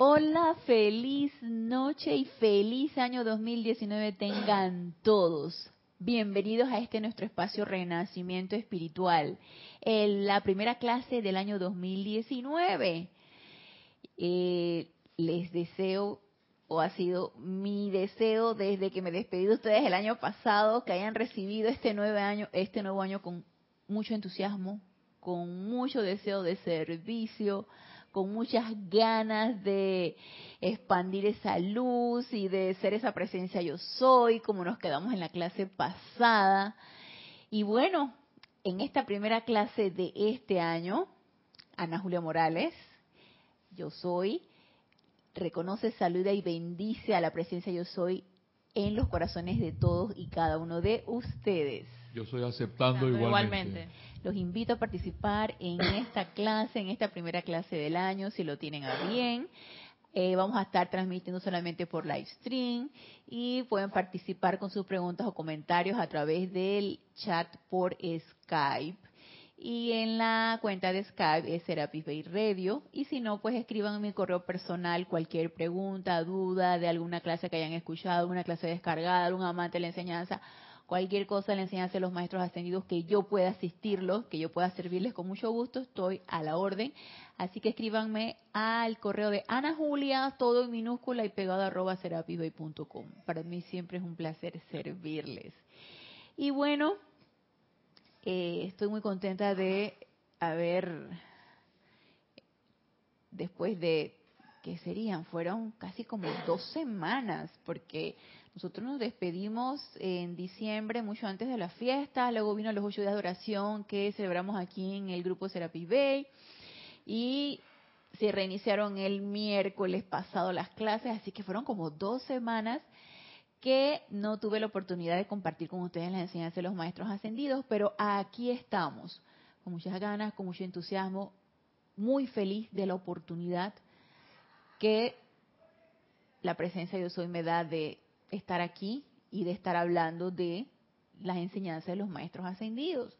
Hola, feliz noche y feliz año 2019 tengan todos. Bienvenidos a este nuestro espacio Renacimiento Espiritual, en la primera clase del año 2019. Eh, les deseo, o ha sido mi deseo desde que me despedí de ustedes el año pasado, que hayan recibido este nuevo año, este nuevo año con mucho entusiasmo, con mucho deseo de servicio, con muchas ganas de expandir esa luz y de ser esa presencia yo soy, como nos quedamos en la clase pasada. Y bueno, en esta primera clase de este año, Ana Julia Morales, yo soy, reconoce, saluda y bendice a la presencia yo soy en los corazones de todos y cada uno de ustedes. Yo soy aceptando igualmente. Los invito a participar en esta clase, en esta primera clase del año, si lo tienen a bien. Eh, vamos a estar transmitiendo solamente por live stream y pueden participar con sus preguntas o comentarios a través del chat por Skype. Y en la cuenta de Skype es Serapis Bay Radio. Y si no, pues escriban en mi correo personal cualquier pregunta, duda de alguna clase que hayan escuchado, alguna clase descargada, algún amante de la enseñanza cualquier cosa le enseñanza de los maestros ascendidos que yo pueda asistirlos, que yo pueda servirles con mucho gusto, estoy a la orden. Así que escríbanme al correo de Ana Julia, todo en minúscula y pegado arroba serapisbay.com. Para mí siempre es un placer servirles. Y bueno, eh, estoy muy contenta de haber, después de, ¿qué serían? Fueron casi como dos semanas, porque nosotros nos despedimos en diciembre, mucho antes de la fiesta, luego vino los ocho días de oración que celebramos aquí en el grupo Serapis Bay y se reiniciaron el miércoles pasado las clases, así que fueron como dos semanas que no tuve la oportunidad de compartir con ustedes la enseñanza de los maestros ascendidos, pero aquí estamos, con muchas ganas, con mucho entusiasmo, muy feliz de la oportunidad que la presencia de Dios hoy me da de estar aquí y de estar hablando de las enseñanzas de los maestros ascendidos.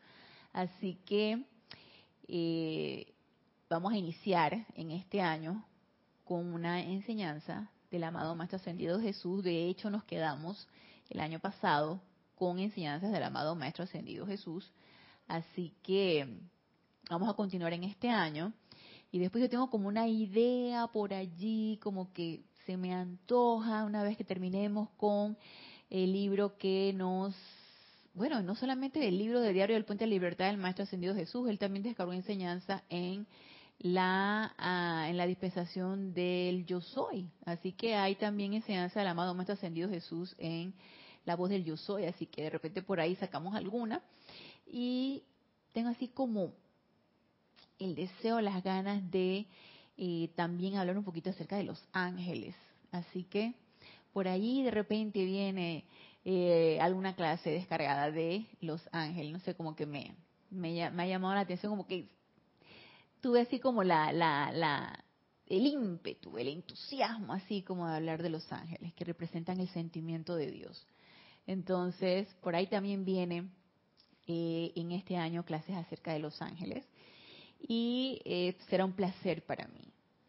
Así que eh, vamos a iniciar en este año con una enseñanza del amado Maestro Ascendido Jesús. De hecho, nos quedamos el año pasado con enseñanzas del amado Maestro Ascendido Jesús. Así que vamos a continuar en este año. Y después yo tengo como una idea por allí, como que se me antoja una vez que terminemos con el libro que nos bueno, no solamente del libro de Diario del Puente de Libertad del Maestro Ascendido Jesús, él también descargó enseñanza en la ah, en la dispensación del Yo Soy. Así que hay también enseñanza del amado Maestro Ascendido Jesús en la voz del Yo Soy, así que de repente por ahí sacamos alguna. Y tengo así como el deseo, las ganas de y también hablar un poquito acerca de los ángeles. Así que por ahí de repente viene eh, alguna clase descargada de los ángeles. No sé, como que me, me, ha llamado la atención, como que tuve así como la, la, la, el ímpetu, el entusiasmo, así como de hablar de los ángeles, que representan el sentimiento de Dios. Entonces, por ahí también viene eh, en este año clases acerca de los ángeles y eh, será un placer para mí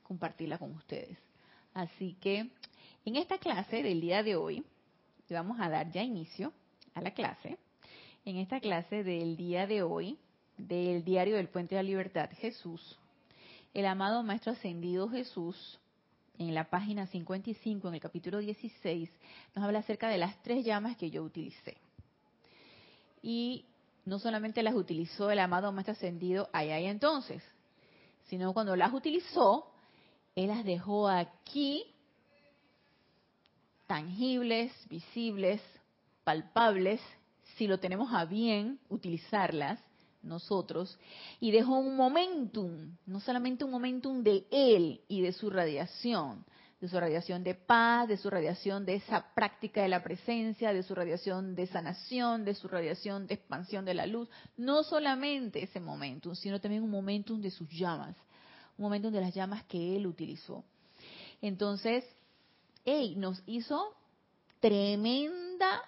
compartirla con ustedes. Así que en esta clase del día de hoy, vamos a dar ya inicio a la clase. En esta clase del día de hoy, del diario del Puente de la Libertad, Jesús, el amado Maestro Ascendido Jesús, en la página 55, en el capítulo 16, nos habla acerca de las tres llamas que yo utilicé. Y no solamente las utilizó el amado Maestro Ascendido allá entonces, sino cuando las utilizó, Él las dejó aquí, tangibles, visibles, palpables, si lo tenemos a bien utilizarlas nosotros, y dejó un momentum, no solamente un momentum de Él y de su radiación, de su radiación de paz, de su radiación de esa práctica de la presencia, de su radiación de sanación, de su radiación de expansión de la luz. No solamente ese momentum, sino también un momentum de sus llamas, un momentum de las llamas que él utilizó. Entonces, él nos hizo tremenda,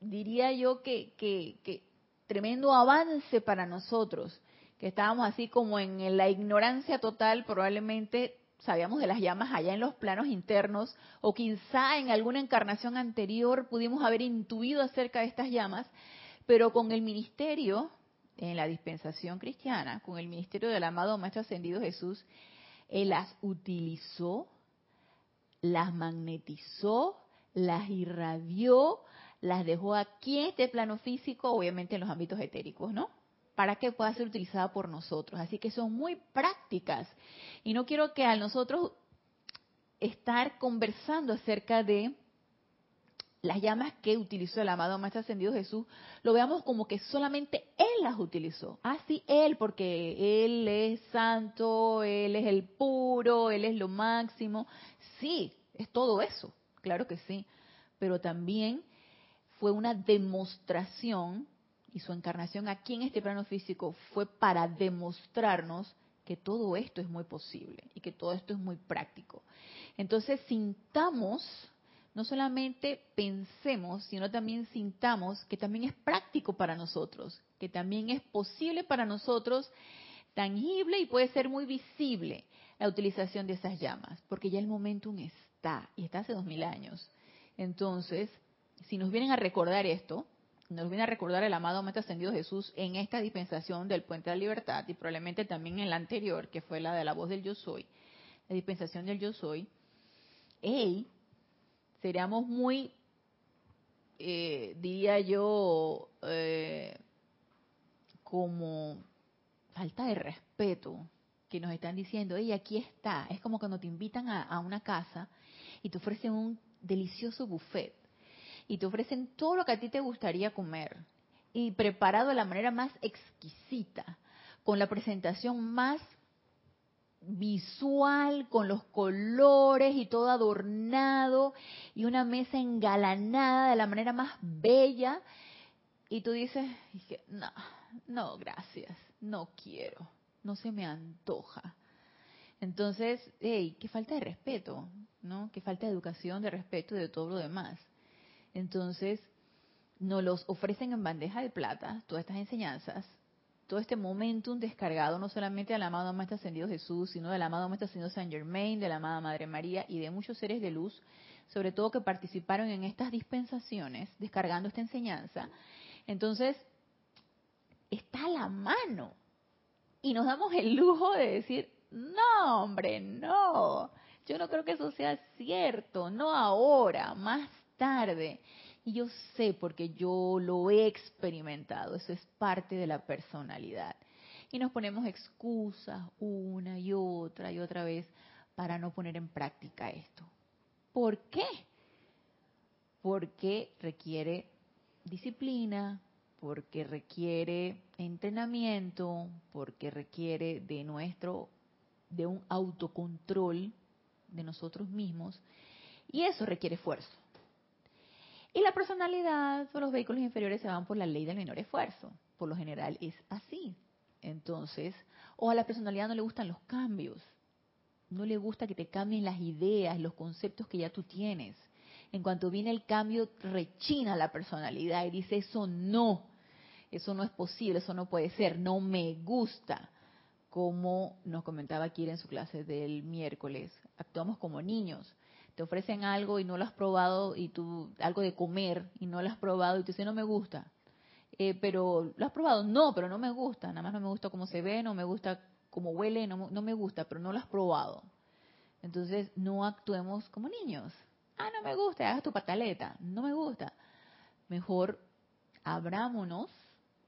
diría yo que, que, que tremendo avance para nosotros, que estábamos así como en la ignorancia total, probablemente sabíamos de las llamas allá en los planos internos, o quizá en alguna encarnación anterior pudimos haber intuido acerca de estas llamas, pero con el ministerio, en la dispensación cristiana, con el ministerio del amado Maestro Ascendido Jesús, Él las utilizó, las magnetizó, las irradió, las dejó aquí en este plano físico, obviamente en los ámbitos etéricos, ¿no? Para que pueda ser utilizada por nosotros. Así que son muy prácticas. Y no quiero que a nosotros estar conversando acerca de las llamas que utilizó el amado Maestro Ascendido Jesús, lo veamos como que solamente Él las utilizó. Ah, sí, Él, porque Él es santo, Él es el puro, Él es lo máximo. Sí, es todo eso, claro que sí. Pero también fue una demostración, y su encarnación aquí en este plano físico fue para demostrarnos que todo esto es muy posible y que todo esto es muy práctico. Entonces sintamos, no solamente pensemos, sino también sintamos que también es práctico para nosotros, que también es posible para nosotros, tangible y puede ser muy visible la utilización de esas llamas, porque ya el momentum está, y está hace dos mil años. Entonces, si nos vienen a recordar esto, nos viene a recordar el amado Maestro Ascendido Jesús en esta dispensación del Puente de la Libertad y probablemente también en la anterior, que fue la de la voz del Yo Soy, la dispensación del Yo Soy, hey, seríamos muy, eh, diría yo, eh, como falta de respeto que nos están diciendo, hey, aquí está. Es como cuando te invitan a, a una casa y te ofrecen un delicioso buffet y te ofrecen todo lo que a ti te gustaría comer y preparado de la manera más exquisita, con la presentación más visual, con los colores y todo adornado y una mesa engalanada de la manera más bella. Y tú dices, no, no, gracias, no quiero, no se me antoja. Entonces, hey, qué falta de respeto, ¿no? Qué falta de educación, de respeto y de todo lo demás. Entonces, nos los ofrecen en bandeja de plata, todas estas enseñanzas, todo este momentum descargado no solamente del amado Maestro Ascendido Jesús, sino del amado Maestro Ascendido San Germain, de la amada Madre María y de muchos seres de luz, sobre todo que participaron en estas dispensaciones, descargando esta enseñanza. Entonces, está a la mano. Y nos damos el lujo de decir, no, hombre, no. Yo no creo que eso sea cierto, no ahora, más tarde. Y yo sé porque yo lo he experimentado, eso es parte de la personalidad. Y nos ponemos excusas una y otra y otra vez para no poner en práctica esto. ¿Por qué? Porque requiere disciplina, porque requiere entrenamiento, porque requiere de nuestro, de un autocontrol de nosotros mismos, y eso requiere esfuerzo. Y la personalidad o los vehículos inferiores se van por la ley del menor esfuerzo. Por lo general es así. Entonces, o a la personalidad no le gustan los cambios. No le gusta que te cambien las ideas, los conceptos que ya tú tienes. En cuanto viene el cambio, rechina la personalidad y dice, eso no, eso no es posible, eso no puede ser, no me gusta. Como nos comentaba Kira en su clase del miércoles, actuamos como niños te ofrecen algo y no lo has probado y tú algo de comer y no lo has probado y tú dices no me gusta eh, pero lo has probado no pero no me gusta nada más no me gusta cómo se ve no me gusta cómo huele no, no me gusta pero no lo has probado. Entonces no actuemos como niños. Ah no me gusta hagas tu pataleta no me gusta mejor abrámonos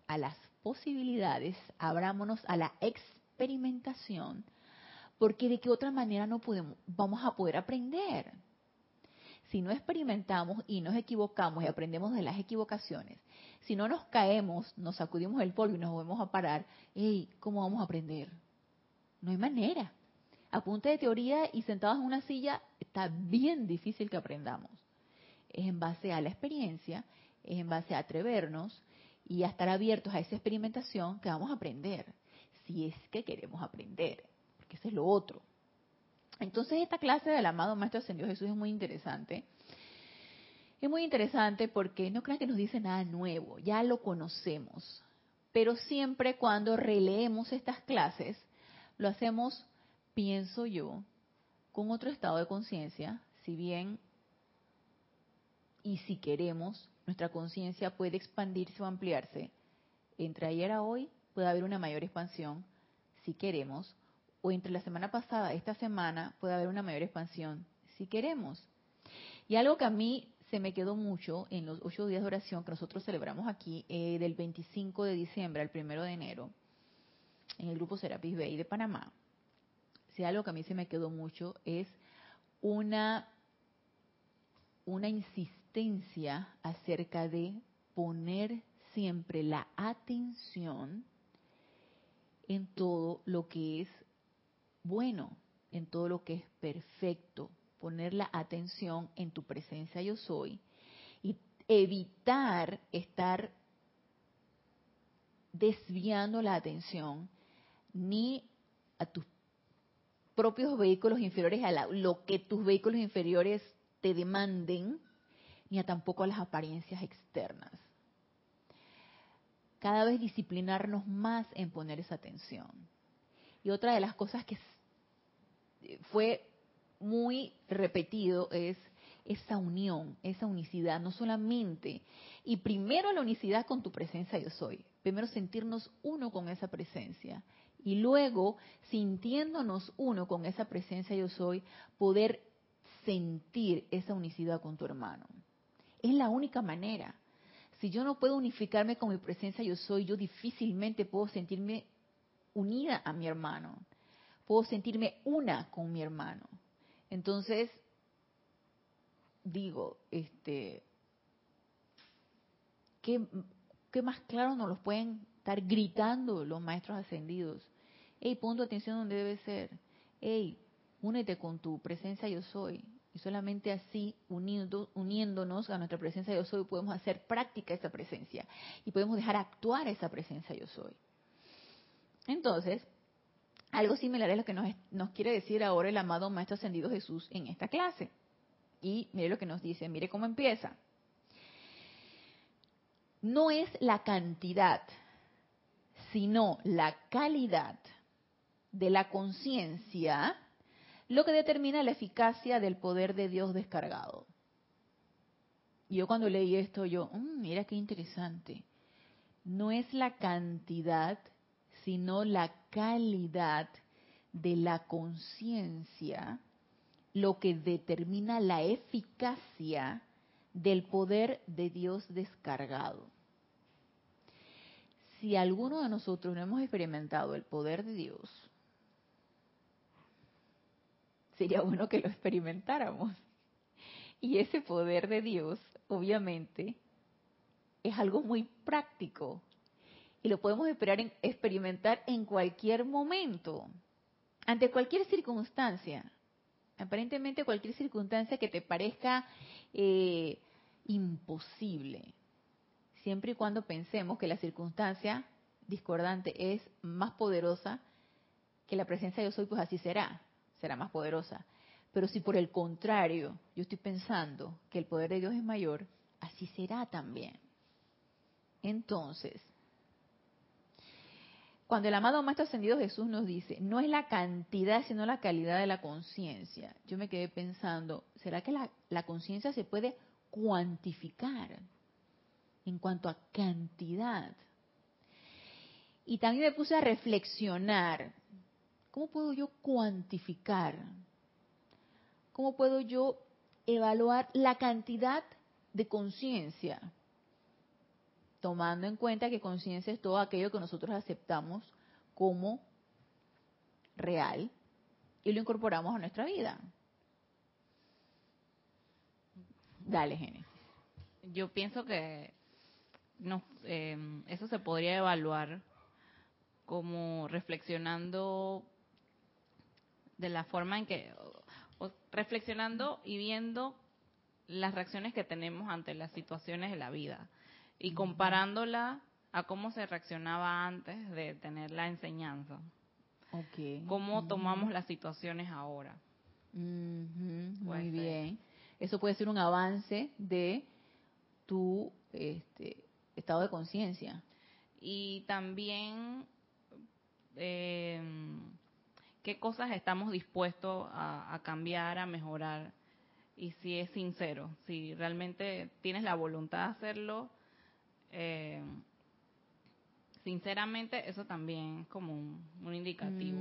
a las posibilidades abrámonos a la experimentación porque de qué otra manera no podemos, vamos a poder aprender. Si no experimentamos y nos equivocamos y aprendemos de las equivocaciones, si no nos caemos, nos sacudimos el polvo y nos volvemos a parar, ¿cómo vamos a aprender? No hay manera. A punta de teoría y sentados en una silla, está bien difícil que aprendamos. Es en base a la experiencia, es en base a atrevernos y a estar abiertos a esa experimentación que vamos a aprender, si es que queremos aprender que ese es lo otro. Entonces esta clase del amado Maestro Ascendido Jesús es muy interesante. Es muy interesante porque no crean que nos dice nada nuevo, ya lo conocemos. Pero siempre cuando releemos estas clases, lo hacemos, pienso yo, con otro estado de conciencia, si bien y si queremos, nuestra conciencia puede expandirse o ampliarse. Entre ayer a hoy puede haber una mayor expansión, si queremos, o entre la semana pasada, esta semana, puede haber una mayor expansión, si queremos. Y algo que a mí se me quedó mucho en los ocho días de oración que nosotros celebramos aquí, eh, del 25 de diciembre al 1 de enero, en el grupo Serapis Bay de Panamá. Si algo que a mí se me quedó mucho es una, una insistencia acerca de poner siempre la atención en todo lo que es bueno, en todo lo que es perfecto, poner la atención en tu presencia yo soy y evitar estar desviando la atención ni a tus propios vehículos inferiores, a lo que tus vehículos inferiores te demanden, ni a tampoco a las apariencias externas. Cada vez disciplinarnos más en poner esa atención. Y otra de las cosas que fue muy repetido es esa unión, esa unicidad, no solamente, y primero la unicidad con tu presencia yo soy, primero sentirnos uno con esa presencia, y luego, sintiéndonos uno con esa presencia yo soy, poder sentir esa unicidad con tu hermano. Es la única manera. Si yo no puedo unificarme con mi presencia yo soy, yo difícilmente puedo sentirme unida a mi hermano. Puedo sentirme una con mi hermano. Entonces, digo, este, ¿qué, más claro nos los pueden estar gritando los maestros ascendidos? Hey, pon tu atención donde debe ser. Hey, únete con tu presencia yo soy. Y solamente así, uniéndonos a nuestra presencia yo soy, podemos hacer práctica esa presencia. Y podemos dejar actuar esa presencia yo soy. Entonces, algo similar es lo que nos, nos quiere decir ahora el amado Maestro Ascendido Jesús en esta clase. Y mire lo que nos dice, mire cómo empieza. No es la cantidad, sino la calidad de la conciencia lo que determina la eficacia del poder de Dios descargado. Y yo cuando leí esto, yo, mm, mira qué interesante. No es la cantidad, sino la calidad de la conciencia lo que determina la eficacia del poder de Dios descargado. Si alguno de nosotros no hemos experimentado el poder de Dios, sería bueno que lo experimentáramos. Y ese poder de Dios, obviamente, es algo muy práctico. Y lo podemos esperar en, experimentar en cualquier momento, ante cualquier circunstancia. Aparentemente cualquier circunstancia que te parezca eh, imposible. Siempre y cuando pensemos que la circunstancia discordante es más poderosa que la presencia de yo soy, pues así será será más poderosa. Pero si por el contrario yo estoy pensando que el poder de Dios es mayor, así será también. Entonces, cuando el amado Maestro Ascendido Jesús nos dice, no es la cantidad, sino la calidad de la conciencia, yo me quedé pensando, ¿será que la, la conciencia se puede cuantificar en cuanto a cantidad? Y también me puse a reflexionar, ¿Cómo puedo yo cuantificar? ¿Cómo puedo yo evaluar la cantidad de conciencia? Tomando en cuenta que conciencia es todo aquello que nosotros aceptamos como real y lo incorporamos a nuestra vida. Dale, Génesis. Yo pienso que no, eh, eso se podría evaluar como reflexionando de la forma en que, reflexionando y viendo las reacciones que tenemos ante las situaciones de la vida y comparándola a cómo se reaccionaba antes de tener la enseñanza. Okay. Cómo tomamos las situaciones ahora. Muy bien. Eso puede ser un avance de tu este, estado de conciencia. Y también eh, qué cosas estamos dispuestos a, cambiar, a mejorar, y si es sincero, si realmente tienes la voluntad de hacerlo, eh, sinceramente eso también es como un, indicativo.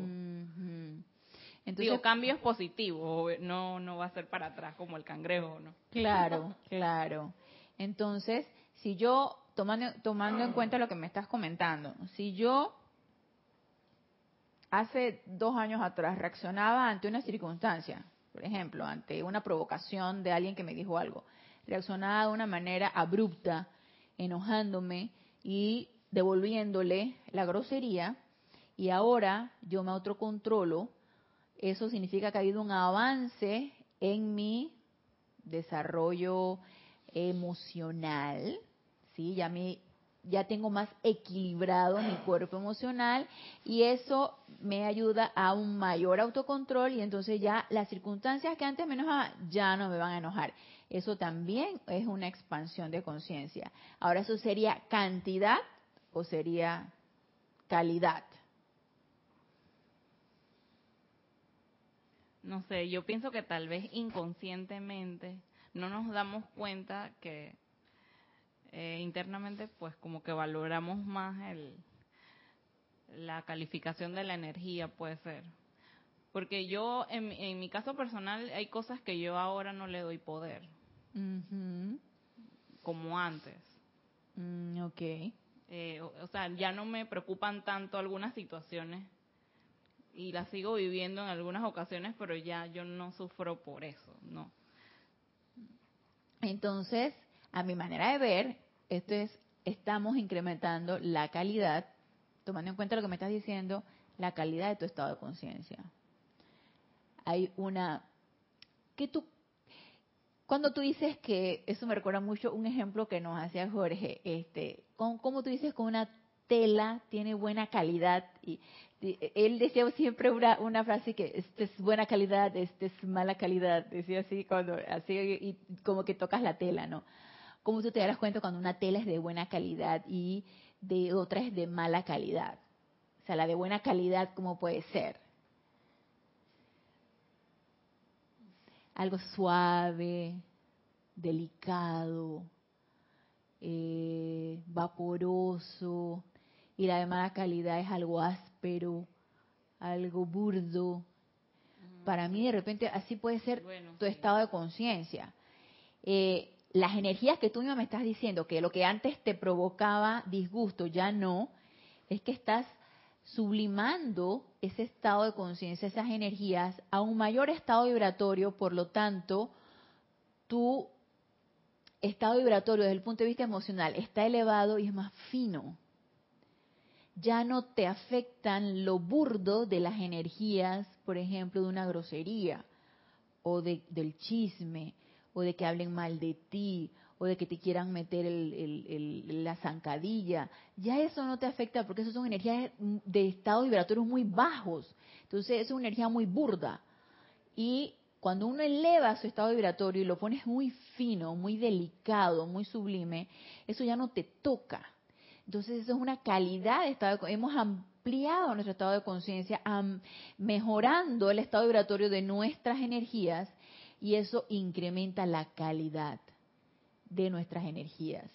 Entonces, Digo, cambio es positivo, no, no va a ser para atrás como el cangrejo, ¿no? Claro, claro. Entonces, si yo, tomando, tomando en cuenta lo que me estás comentando, si yo hace dos años atrás reaccionaba ante una circunstancia, por ejemplo, ante una provocación de alguien que me dijo algo, reaccionaba de una manera abrupta, enojándome y devolviéndole la grosería, y ahora yo me autocontrolo, eso significa que ha habido un avance en mi desarrollo emocional, ¿sí? Ya mi ya tengo más equilibrado mi cuerpo emocional y eso me ayuda a un mayor autocontrol y entonces ya las circunstancias que antes me enojaban ya no me van a enojar. Eso también es una expansión de conciencia. Ahora eso sería cantidad o sería calidad. No sé, yo pienso que tal vez inconscientemente no nos damos cuenta que eh, internamente pues como que valoramos más el la calificación de la energía puede ser. Porque yo en, en mi caso personal hay cosas que yo ahora no le doy poder. Como antes. Mm, ok. Eh, o, sea ya no me preocupan tanto algunas situaciones. Y las sigo viviendo en algunas ocasiones pero ya yo no sufro por eso no entonces a mi manera de ver, esto es, estamos incrementando la calidad, tomando en cuenta lo que me estás diciendo, la calidad de tu estado de conciencia. Hay una, que tú, cuando tú dices que, eso me recuerda mucho un ejemplo que nos hacía Jorge, este, ¿cómo, tú dices que una tela tiene buena calidad? Y, él decía siempre una, una frase que esta es buena calidad, esta es mala calidad, decía así cuando así y como que tocas la tela, ¿no? ¿Cómo tú te das cuenta cuando una tela es de buena calidad y de otra es de mala calidad? O sea, la de buena calidad, ¿cómo puede ser? Algo suave, delicado, eh, vaporoso, y la de mala calidad es algo áspero, algo burdo. Para mí, de repente, así puede ser tu estado de conciencia. Eh, las energías que tú me estás diciendo, que lo que antes te provocaba disgusto ya no, es que estás sublimando ese estado de conciencia, esas energías, a un mayor estado vibratorio, por lo tanto, tu estado vibratorio desde el punto de vista emocional está elevado y es más fino. Ya no te afectan lo burdo de las energías, por ejemplo, de una grosería o de, del chisme o de que hablen mal de ti, o de que te quieran meter la zancadilla. Ya eso no te afecta porque eso son energías de estado vibratorio muy bajos. Entonces, es una energía muy burda. Y cuando uno eleva su estado vibratorio y lo pones muy fino, muy delicado, muy sublime, eso ya no te toca. Entonces, eso es una calidad de estado Hemos ampliado nuestro estado de conciencia, mejorando el estado vibratorio de nuestras energías y eso incrementa la calidad de nuestras energías.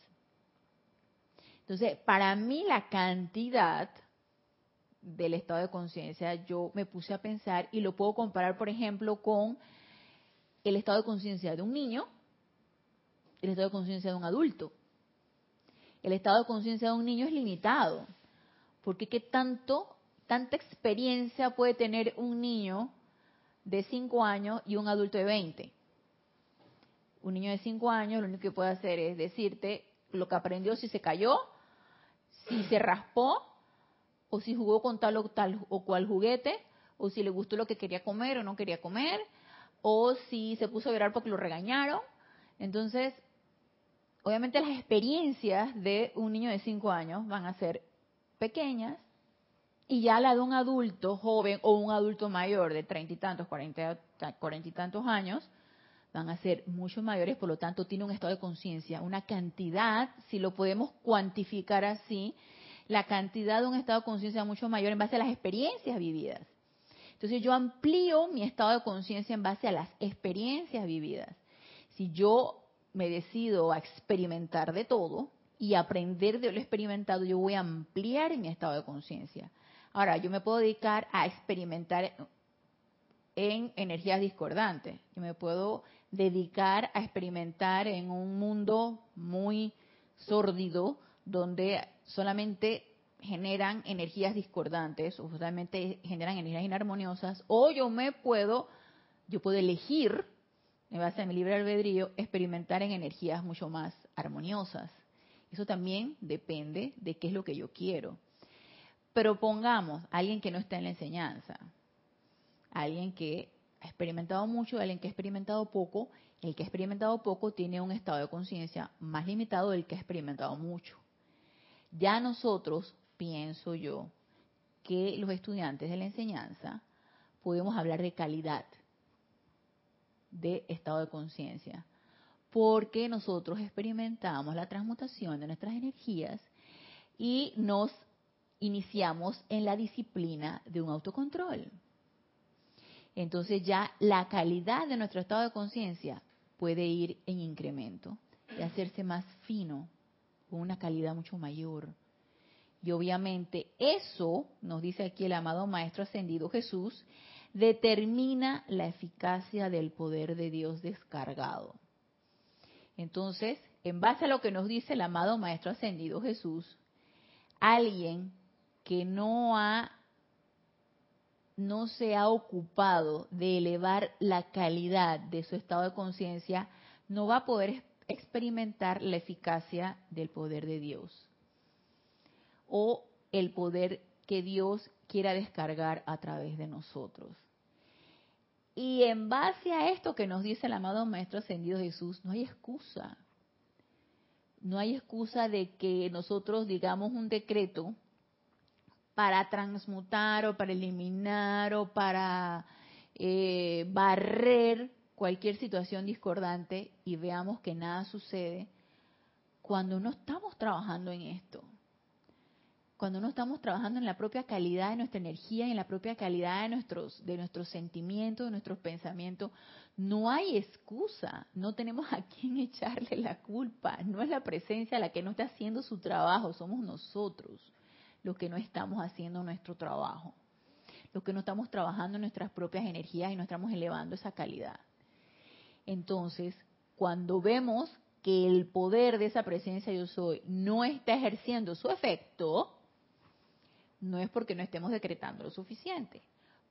Entonces, para mí la cantidad del estado de conciencia, yo me puse a pensar y lo puedo comparar, por ejemplo, con el estado de conciencia de un niño, el estado de conciencia de un adulto. El estado de conciencia de un niño es limitado, porque qué tanto, tanta experiencia puede tener un niño de 5 años y un adulto de 20. Un niño de 5 años lo único que puede hacer es decirte lo que aprendió si se cayó, si se raspó, o si jugó con tal o tal o cual juguete, o si le gustó lo que quería comer o no quería comer, o si se puso a llorar porque lo regañaron. Entonces, obviamente las experiencias de un niño de 5 años van a ser pequeñas y ya la de un adulto joven o un adulto mayor de treinta y tantos, cuarenta, y tantos años, van a ser mucho mayores, por lo tanto tiene un estado de conciencia, una cantidad, si lo podemos cuantificar así, la cantidad de un estado de conciencia mucho mayor en base a las experiencias vividas. Entonces yo amplío mi estado de conciencia en base a las experiencias vividas. Si yo me decido a experimentar de todo y aprender de lo experimentado, yo voy a ampliar mi estado de conciencia. Ahora, yo me puedo dedicar a experimentar en energías discordantes. Yo me puedo dedicar a experimentar en un mundo muy sórdido donde solamente generan energías discordantes o solamente generan energías inarmoniosas o yo me puedo yo puedo elegir en base a mi libre albedrío experimentar en energías mucho más armoniosas. Eso también depende de qué es lo que yo quiero. Pero pongamos a alguien que no está en la enseñanza, alguien que ha experimentado mucho, alguien que ha experimentado poco. El que ha experimentado poco tiene un estado de conciencia más limitado del que ha experimentado mucho. Ya nosotros, pienso yo, que los estudiantes de la enseñanza podemos hablar de calidad de estado de conciencia, porque nosotros experimentamos la transmutación de nuestras energías y nos iniciamos en la disciplina de un autocontrol entonces ya la calidad de nuestro estado de conciencia puede ir en incremento y hacerse más fino, con una calidad mucho mayor. Y obviamente eso, nos dice aquí el amado Maestro Ascendido Jesús, determina la eficacia del poder de Dios descargado. Entonces, en base a lo que nos dice el amado Maestro Ascendido Jesús, alguien que no ha no se ha ocupado de elevar la calidad de su estado de conciencia, no va a poder experimentar la eficacia del poder de Dios o el poder que Dios quiera descargar a través de nosotros. Y en base a esto que nos dice el amado Maestro Ascendido Jesús, no hay excusa. No hay excusa de que nosotros digamos un decreto para transmutar o para eliminar o para eh, barrer cualquier situación discordante y veamos que nada sucede cuando no estamos trabajando en esto. Cuando no estamos trabajando en la propia calidad de nuestra energía, en la propia calidad de nuestros, de nuestros sentimientos, de nuestros pensamientos, no hay excusa, no tenemos a quién echarle la culpa, no es la presencia la que no está haciendo su trabajo, somos nosotros los que no estamos haciendo nuestro trabajo, los que no estamos trabajando nuestras propias energías y no estamos elevando esa calidad. Entonces, cuando vemos que el poder de esa presencia yo soy no está ejerciendo su efecto, no es porque no estemos decretando lo suficiente.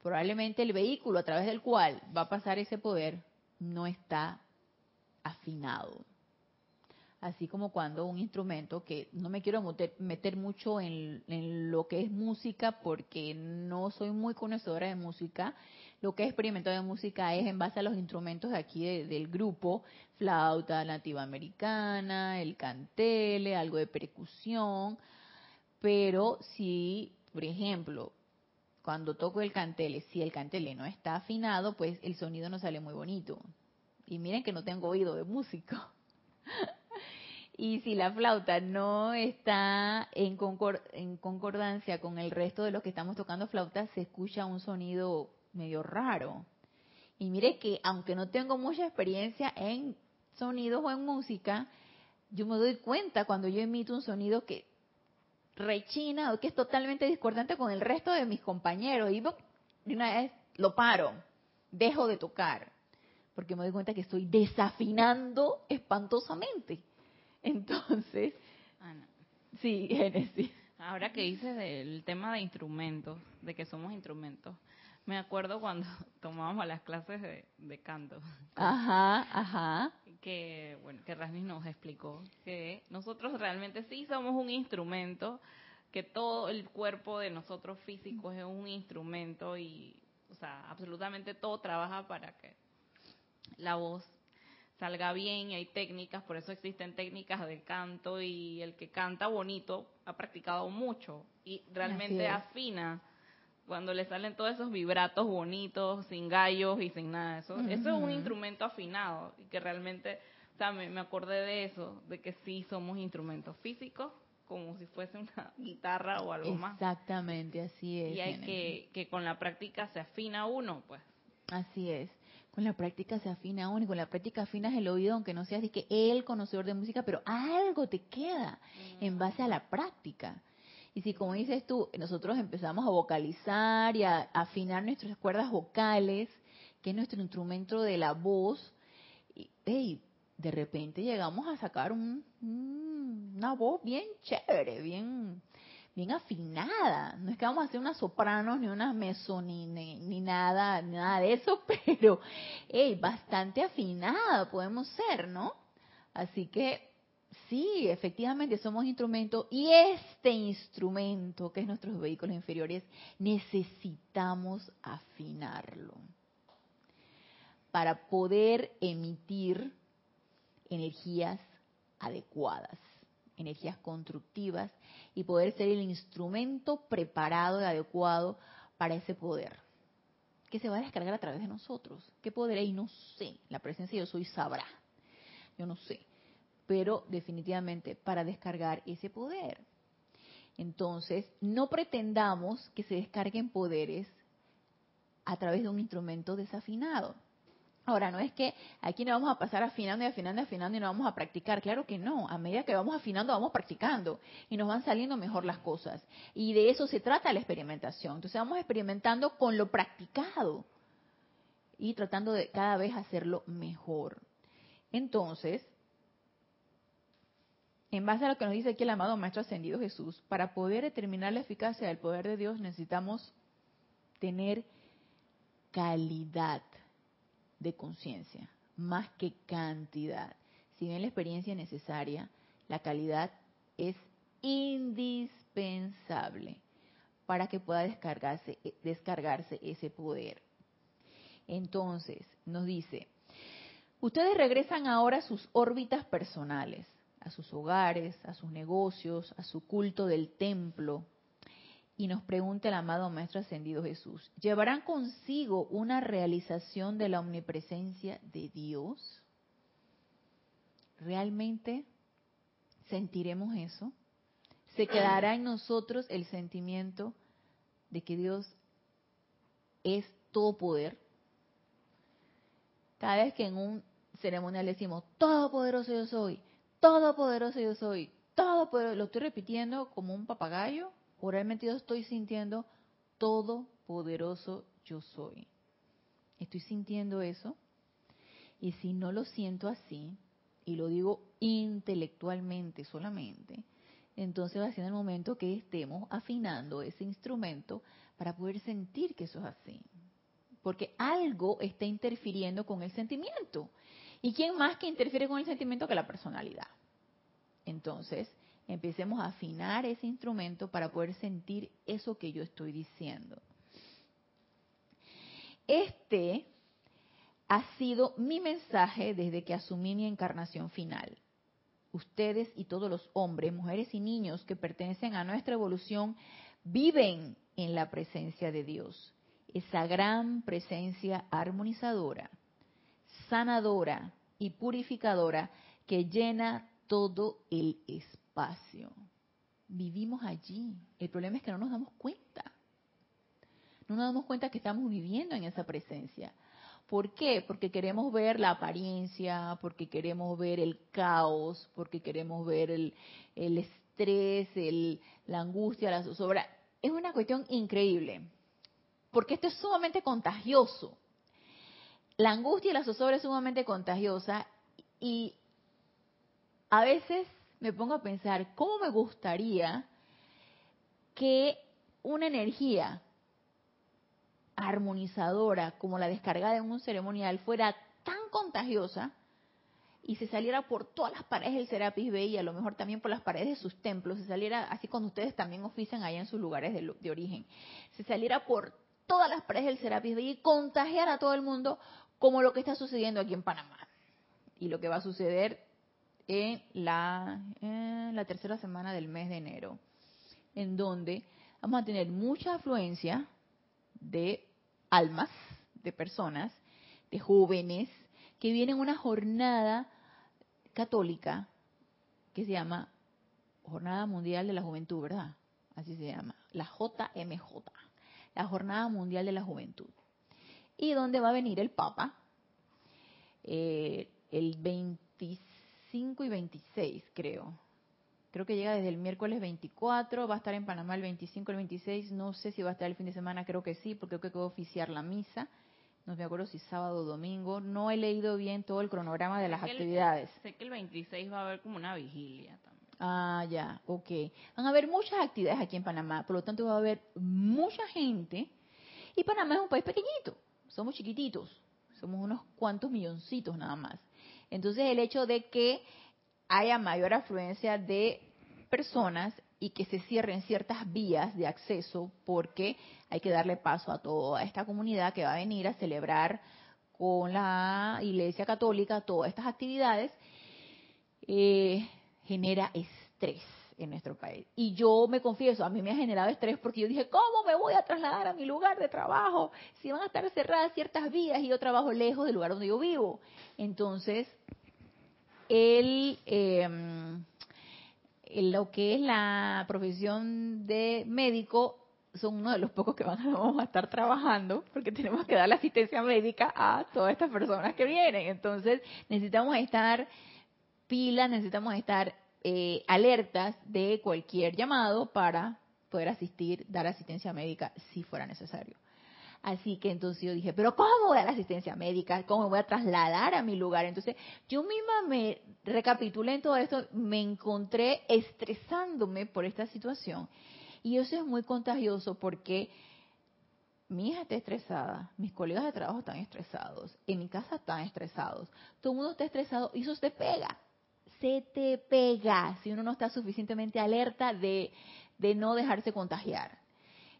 Probablemente el vehículo a través del cual va a pasar ese poder no está afinado así como cuando un instrumento, que no me quiero meter, mucho en, lo que es música porque no soy muy conocedora de música, lo que he experimentado de música es en base a los instrumentos de aquí del grupo, flauta nativa americana, el cantele, algo de percusión, pero si, por ejemplo, cuando toco el cantele, si el cantele no está afinado, pues el sonido no sale muy bonito. Y miren que no tengo oído de músico. Y si la flauta no está en, concordancia con el resto de los que estamos tocando flauta, se escucha un sonido medio raro. Y mire que aunque no tengo mucha experiencia en sonidos o en música, yo me doy cuenta cuando yo emito un sonido que rechina o que es totalmente discordante con el resto de mis compañeros. Y de una vez lo paro, dejo de tocar, porque me doy cuenta que estoy desafinando espantosamente. Entonces, ah, sí, Genesis. Ahora que dices del tema de instrumentos, de que somos instrumentos, me acuerdo cuando tomábamos las clases de, canto. Ajá, ajá. Que, bueno, que Rasmus nos explicó que nosotros realmente sí somos un instrumento, que todo el cuerpo de nosotros físicos es un instrumento y, o sea, absolutamente todo trabaja para que la voz salga bien y hay técnicas, por eso existen técnicas de canto y el que canta bonito ha practicado mucho y realmente afina cuando le salen todos esos vibratos bonitos, sin gallos y sin nada. Eso, eso es un instrumento afinado y que realmente, o sea, me, me acordé de eso, de que sí somos instrumentos físicos como si fuese una guitarra o algo más. Exactamente, así es. Y hay que, que con la práctica se afina uno, pues. Así es. Con la práctica se afina uno y con la práctica afinas el oído, aunque no seas de que el conocedor de música, pero algo te queda en base a la práctica. Y si, como dices tú, nosotros empezamos a vocalizar y a afinar nuestras cuerdas vocales, que es nuestro instrumento de la voz, y de repente llegamos a sacar un, una voz bien chévere, bien bien afinada. No es que vamos a hacer una soprano ni una meso ni, ni, nada, nada de eso, pero hey, bastante afinada podemos ser, ¿no? Así que sí, efectivamente somos instrumentos y este instrumento, que es nuestros vehículos inferiores, necesitamos afinarlo para poder emitir energías adecuadas energías constructivas y poder ser el instrumento preparado y adecuado para ese poder que se va a descargar a través de nosotros. ¿Qué poder hay? No sé. La presencia yo soy sabrá. Yo no sé. Pero definitivamente para descargar ese poder. Entonces, no pretendamos que se descarguen poderes a través de un instrumento desafinado. Ahora, no es que aquí nos vamos a pasar afinando y afinando y afinando y no vamos a practicar. Claro que no. A medida que vamos afinando, vamos practicando y nos van saliendo mejor las cosas. Y de eso se trata la experimentación. Entonces vamos experimentando con lo practicado y tratando de cada vez hacerlo mejor. Entonces, en base a lo que nos dice aquí el amado Maestro Ascendido Jesús, para poder determinar la eficacia del poder de Dios necesitamos tener calidad de conciencia, más que cantidad. Si bien la experiencia es necesaria, la calidad es indispensable para que pueda descargarse, descargarse ese poder. Entonces, nos dice, ustedes regresan ahora a sus órbitas personales, a sus hogares, a sus negocios, a su culto del templo, y nos pregunta el amado Maestro Ascendido Jesús, ¿llevarán consigo una realización de la omnipresencia de Dios? ¿Realmente sentiremos eso? ¿Se quedará en nosotros el sentimiento de que Dios es todo poder? Cada vez que en un ceremonial decimos, todopoderoso yo soy, todopoderoso yo soy, todopoderoso, lo estoy repitiendo como un papagayo o realmente yo estoy sintiendo todopoderoso yo soy. Estoy sintiendo eso. Y si no lo siento así, y lo digo intelectualmente solamente, entonces va a ser el momento que estemos afinando ese instrumento para poder sentir que eso es así. Porque algo está interfiriendo con el sentimiento. ¿Y quién más que interfiere con el sentimiento que la personalidad? Entonces, empecemos a afinar ese instrumento para poder sentir eso que yo estoy diciendo. Este ha sido mi mensaje desde que asumí mi encarnación final. Ustedes y todos los hombres, mujeres y niños que pertenecen a nuestra evolución viven en la presencia de Dios, esa gran presencia armonizadora, sanadora y purificadora que llena todo el espacio espacio. Vivimos allí. El problema es que no nos damos cuenta. No nos damos cuenta que estamos viviendo en esa presencia. ¿Por qué? Porque queremos ver la apariencia, porque queremos ver el caos, porque queremos ver el, estrés, el, la angustia, la zozobra. Es una cuestión increíble, porque esto es sumamente contagioso. La angustia y la zozobra es sumamente contagiosa y a veces me pongo a pensar, ¿cómo me gustaría que una energía armonizadora como la descargada en un ceremonial fuera tan contagiosa y se saliera por todas las paredes del Serapis Bay y a lo mejor también por las paredes de sus templos, se saliera así cuando ustedes también ofician allá en sus lugares de, origen, se saliera por todas las paredes del Serapis Bay y contagiara a todo el mundo como lo que está sucediendo aquí en Panamá. Y lo que va a suceder en la, la tercera semana del mes de enero, en donde vamos a tener mucha afluencia de almas, de personas, de jóvenes, que vienen una jornada católica que se llama Jornada Mundial de la Juventud, ¿verdad? Así se llama, la JMJ, la Jornada Mundial de la Juventud. Y donde va a venir el Papa eh, el 25 y 26, creo. Creo que llega desde el miércoles 24, va a estar en Panamá el 25 y el 26, no sé si va a estar el fin de semana, creo que sí, porque creo que va a oficiar la misa no me acuerdo si sábado o domingo, no he leído bien todo el cronograma de las actividades. sé que el 26 va a haber como una vigilia también. Ah, ya, ok. Van a haber muchas actividades aquí en Panamá, por lo tanto va a haber mucha gente. Y Panamá es un país pequeñito, somos chiquititos, somos unos cuantos milloncitos nada más. Entonces el hecho de que haya mayor afluencia de personas y que se cierren ciertas vías de acceso porque hay que darle paso a toda esta comunidad que va a venir a celebrar con la Iglesia Católica todas estas actividades, eh, genera estrés en nuestro país. Y yo me confieso, a mí me ha generado estrés porque yo dije, ¿cómo me voy a trasladar a mi lugar de trabajo si van a estar cerradas ciertas vías y yo trabajo lejos del lugar donde yo vivo? Entonces, el... Eh, lo que es la profesión de médico son uno de los pocos que vamos a estar trabajando porque tenemos que dar la asistencia médica a todas estas personas que vienen. Entonces necesitamos estar pilas, necesitamos estar eh, alertas de cualquier llamado para poder asistir, dar asistencia médica si fuera necesario. Así que entonces yo dije, pero ¿cómo voy a dar asistencia médica? ¿Cómo me voy a trasladar a mi lugar? Entonces yo misma me recapitulé en todo esto, me encontré estresándome por esta situación. Y eso es muy contagioso porque mi hija está estresada, mis colegas de trabajo están estresados, en mi casa están estresados, todo el mundo está estresado y eso se pega, se te pega si uno no está suficientemente alerta de, de no dejarse contagiar.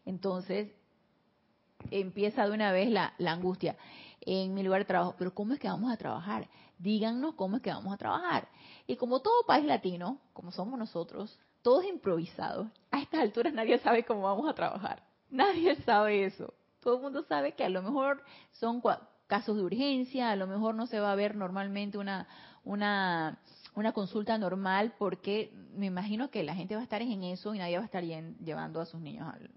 Entonces, empieza de una vez la, angustia en mi lugar de trabajo. Pero ¿cómo es que vamos a trabajar? Díganos cómo es que vamos a trabajar. Y como todo país latino, como somos nosotros, todos improvisados, a estas alturas nadie sabe cómo vamos a trabajar. Nadie sabe eso. Todo el mundo sabe que a lo mejor son casos de urgencia, a lo mejor no se va a ver normalmente una, una, una consulta normal porque me imagino que la gente va a estar en eso y nadie va a estar llevando a sus niños al,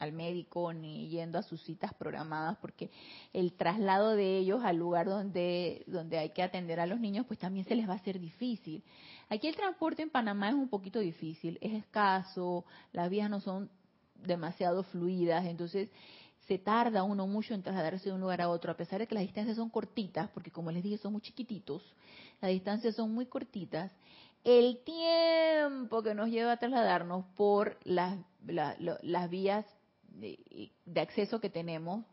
al médico ni yendo a sus citas programadas porque el traslado de ellos al lugar donde, donde hay que atender a los niños pues también se les va a hacer difícil. Aquí el transporte en Panamá es un poquito difícil, es escaso, las vías no son demasiado fluidas, entonces se tarda uno mucho en trasladarse de un lugar a otro, a pesar de que las distancias son cortitas, porque como les dije, son muy chiquititos, las distancias son muy cortitas, el tiempo que nos lleva a trasladarnos por las, vías de, acceso que tenemos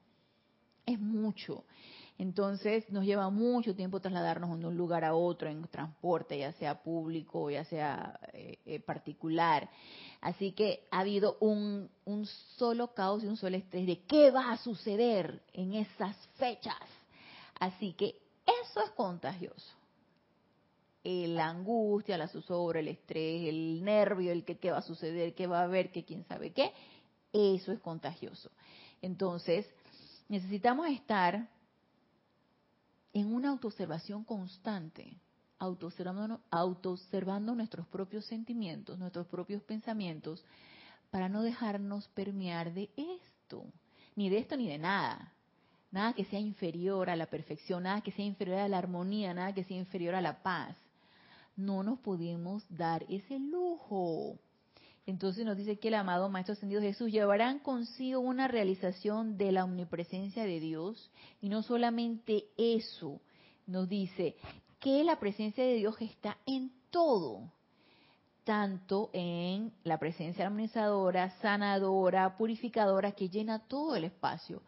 es mucho. Entonces nos lleva mucho tiempo trasladarnos de un lugar a otro en transporte, ya sea público, ya sea eh, eh, particular. Así que ha habido un solo caos y un solo estrés de qué va a suceder en esas fechas. Así que eso es contagioso. La angustia, la zozobra, el estrés, el nervio, el que qué va a suceder, qué va a haber, que quién sabe qué eso es contagioso. Entonces, necesitamos estar en una autoobservación constante, autoobservando, autoobservando nuestros propios sentimientos, nuestros propios pensamientos, para no dejarnos permear de esto, ni de esto ni de nada. Nada que sea inferior a la perfección, nada que sea inferior a la armonía, nada que sea inferior a la paz. No nos podemos dar ese lujo. Entonces nos dice que el amado Maestro Ascendido Jesús llevarán consigo una realización de la omnipresencia de Dios. Y no solamente eso, nos dice que la presencia de Dios está en todo, tanto en la presencia armonizadora, sanadora, purificadora, que llena todo el espacio.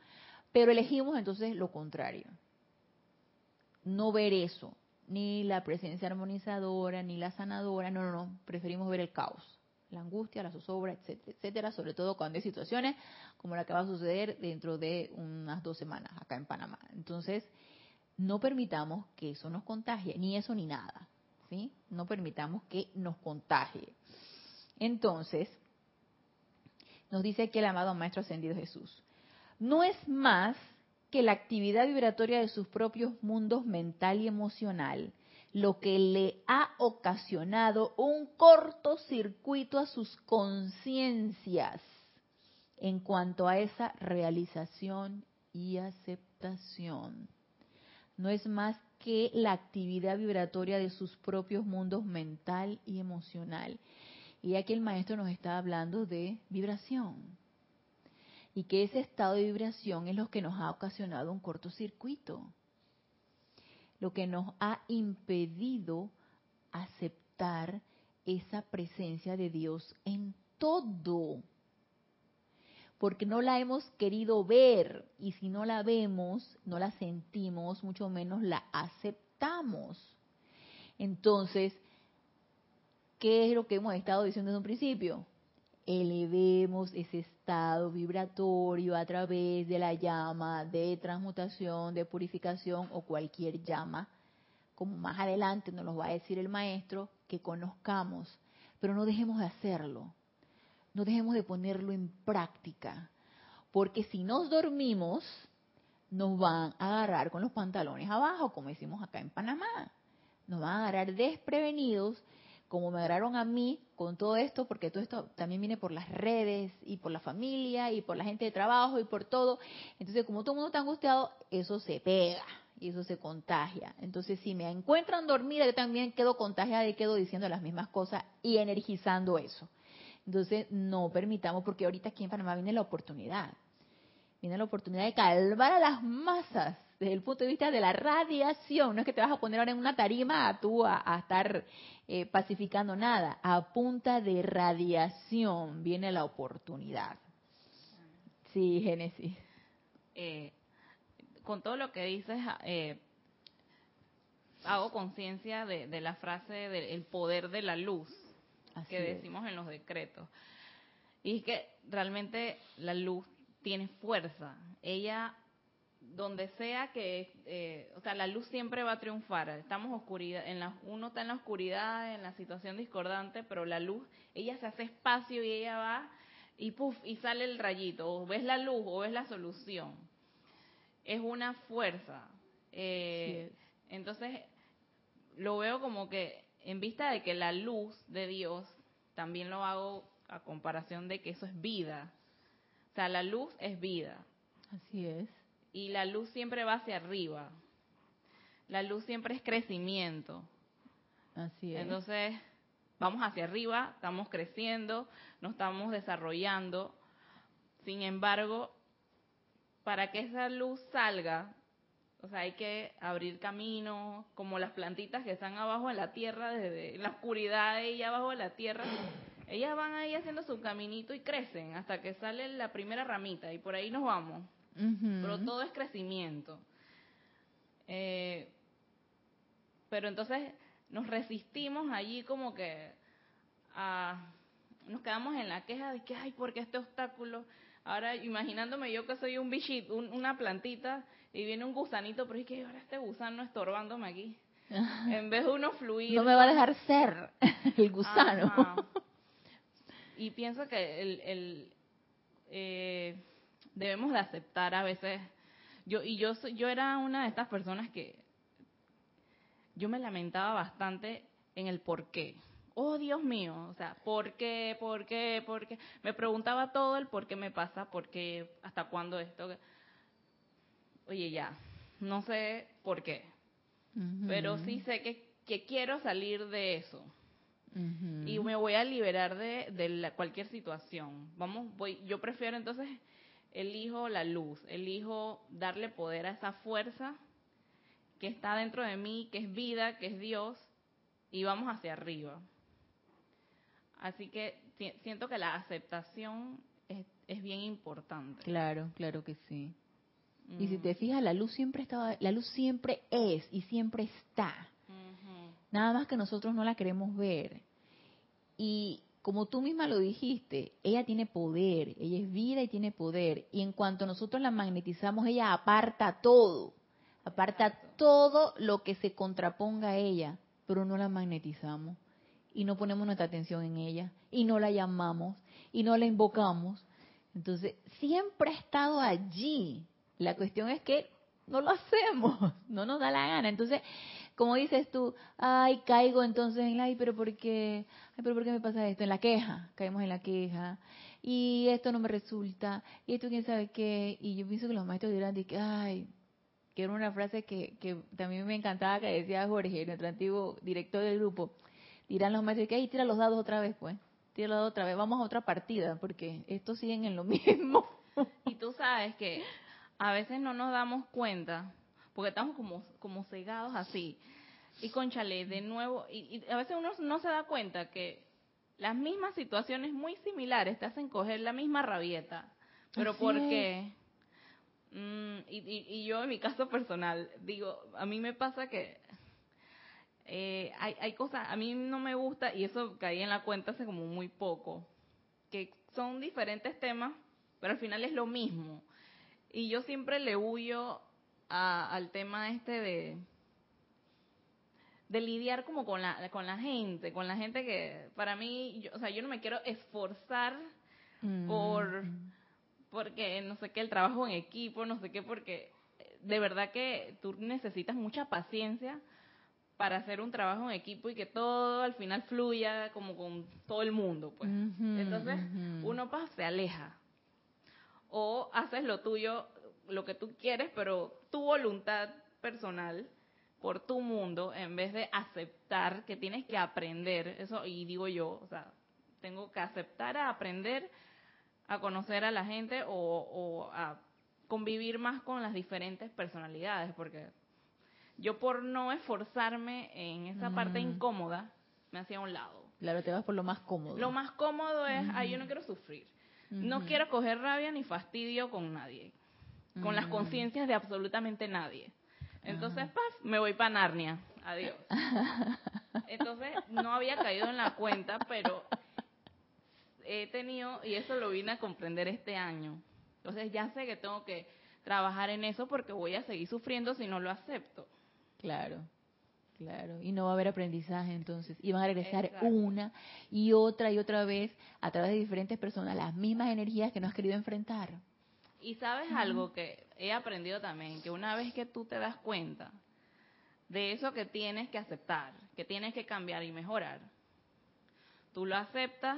Pero elegimos entonces lo contrario. No ver eso, ni la presencia armonizadora, ni la sanadora, no, no, no, preferimos ver el caos la angustia, la zozobra, etcétera, etcétera, sobre todo cuando hay situaciones como la que va a suceder dentro de unas dos semanas acá en Panamá. Entonces, no permitamos que eso nos contagie, ni eso ni nada, ¿sí? No permitamos que nos contagie. Entonces, nos dice aquí el amado Maestro Ascendido Jesús, no es más que la actividad vibratoria de sus propios mundos mental y emocional, lo que le ha ocasionado un cortocircuito a sus conciencias en cuanto a esa realización y aceptación. No es más que la actividad vibratoria de sus propios mundos mental y emocional. Y aquí el maestro nos está hablando de vibración. Y que ese estado de vibración es lo que nos ha ocasionado un cortocircuito. Lo que nos ha impedido aceptar esa presencia de Dios en todo porque no la hemos querido ver y si no la vemos, no la sentimos, mucho menos la aceptamos. Entonces, ¿qué es lo que hemos estado diciendo desde un principio? Elevemos ese estado vibratorio a través de la llama de transmutación, de purificación o cualquier llama, como más adelante nos lo va a decir el maestro, que conozcamos, pero no dejemos de hacerlo. No dejemos de ponerlo en práctica, porque si nos dormimos, nos van a agarrar con los pantalones abajo, como decimos acá en Panamá. Nos van a agarrar desprevenidos, como me agarraron a mí con todo esto, porque todo esto también viene por las redes y por la familia y por la gente de trabajo y por todo. Entonces, como todo el mundo está angustiado, eso se pega y eso se contagia. Entonces, si me encuentran dormida, yo también quedo contagiada y quedo diciendo las mismas cosas y energizando eso. Entonces, no permitamos, porque ahorita aquí en Panamá viene la oportunidad. Viene la oportunidad de calmar a las masas desde el punto de vista de la radiación. No es que te vas a poner ahora en una tarima a tú a, estar eh, pacificando nada. A punta de radiación viene la oportunidad. Sí, Génesis. Eh, con todo lo que dices, eh, hago conciencia de, de, la frase del poder de la luz que decimos en los decretos. Y es que realmente la luz tiene fuerza. Ella, donde sea que, eh, o sea, la luz siempre va a triunfar. Estamos oscuridad, en la, uno está en la oscuridad, en la situación discordante, pero la luz, ella se hace espacio y ella va y puff, y sale el rayito. O ves la luz o ves la solución. Es una fuerza. Eh, entonces, lo veo como que en vista de que la luz de Dios, también lo hago a comparación de que eso es vida. O sea, la luz es vida. Así es. Y la luz siempre va hacia arriba. La luz siempre es crecimiento. Así es. Entonces, vamos hacia arriba, estamos creciendo, nos estamos desarrollando. Sin embargo, para que esa luz salga, o sea, hay que abrir camino, como las plantitas que están abajo en la tierra, desde la oscuridad y abajo de la tierra. Ellas van ahí haciendo su caminito y crecen hasta que sale la primera ramita y por ahí nos vamos. Pero todo es crecimiento. Eh, pero entonces nos resistimos allí como que nos quedamos en la queja de que, ay, ¿por qué este obstáculo? Ahora imaginándome yo que soy un bichito, una plantita y viene un gusanito, pero es que ahora este gusano estorbándome aquí. En vez de uno fluir. No me va a dejar ser el gusano. Y pienso que el, el eh, debemos de aceptar a veces. Yo y yo yo era una de estas personas que yo me lamentaba bastante en el por qué. Oh, Dios mío, o sea, ¿por qué? ¿Por qué? ¿Por qué? Me preguntaba todo el por qué me pasa, por qué, hasta cuándo esto oye, ya, no sé por qué, pero sí sé que, que, quiero salir de eso. Y me voy a liberar de, de cualquier situación. Vamos, voy, yo prefiero entonces, elijo la luz, elijo darle poder a esa fuerza que está dentro de mí, que es vida, que es Dios, y vamos hacia arriba. Así que siento que la aceptación es, es bien importante. Claro, claro que sí. Y si te fijas, la luz siempre estaba, la luz siempre es y siempre está. Nada más que nosotros no la queremos ver. Y como tú misma lo dijiste, ella tiene poder, ella es vida y tiene poder. Y en cuanto nosotros la magnetizamos, ella aparta todo, aparta todo lo que se contraponga a ella, pero no la magnetizamos y no ponemos nuestra atención en ella y no la llamamos y no la invocamos. Entonces, siempre ha estado allí, la cuestión es que no lo hacemos, no nos da la gana. Entonces, como dices tú, ay, caigo entonces en la, ay, pero ¿por qué? Ay, pero ¿por qué me pasa esto? En la queja, caemos en la queja. Y esto no me resulta, y esto quién sabe qué. Y yo pienso que los maestros dirán, de que, ay, que era una frase que, que también me encantaba que decía Jorge, nuestro antiguo director del grupo. Dirán los maestros que, ay, tira los dados otra vez, pues. Tira los dados otra vez, vamos a otra partida, porque estos siguen en lo mismo. Y tú sabes que a veces no nos damos cuenta porque estamos como, como cegados así. Y conchale, de nuevo, y, a veces uno no se da cuenta que las mismas situaciones muy similares te hacen coger la misma rabieta. Pero ¿por qué? Mm, y, y, yo en mi caso personal, digo, a mí me pasa que eh, hay, hay cosas, a mí no me gusta, y eso caí en la cuenta hace como muy poco, que son diferentes temas, pero al final es lo mismo. Y yo siempre le huyo al tema este de de lidiar como con la con la gente, con la gente que para mí, o sea, yo no me quiero esforzar mm. por porque no sé qué el trabajo en equipo, no sé qué porque de verdad que tú necesitas mucha paciencia para hacer un trabajo en equipo y que todo al final fluya como con todo el mundo, pues. Entonces, uno pues, se aleja. O haces lo tuyo lo que tú quieres, pero tu voluntad personal por tu mundo, en vez de aceptar que tienes que aprender, eso, y digo yo, o sea, tengo que aceptar a aprender a conocer a la gente o, a convivir más con las diferentes personalidades, porque yo por no esforzarme en esa parte mm. incómoda, me hacía a un lado. Claro, te vas por lo más cómodo. Lo más cómodo es, ay, yo no quiero sufrir. No quiero coger rabia ni fastidio con nadie con las mm. conciencias de absolutamente nadie. Entonces, paf, me voy para Narnia. Adiós. Entonces, no había caído en la cuenta, pero he tenido, y eso lo vine a comprender este año. Entonces, ya sé que tengo que trabajar en eso porque voy a seguir sufriendo si no lo acepto. Claro. Claro, y no va a haber aprendizaje entonces. Y van a regresar una y otra y otra vez a través de diferentes personas, las mismas energías que no has querido enfrentar. Y sabes algo que he aprendido también, que una vez que tú te das cuenta de eso que tienes que aceptar, que tienes que cambiar y mejorar, tú lo aceptas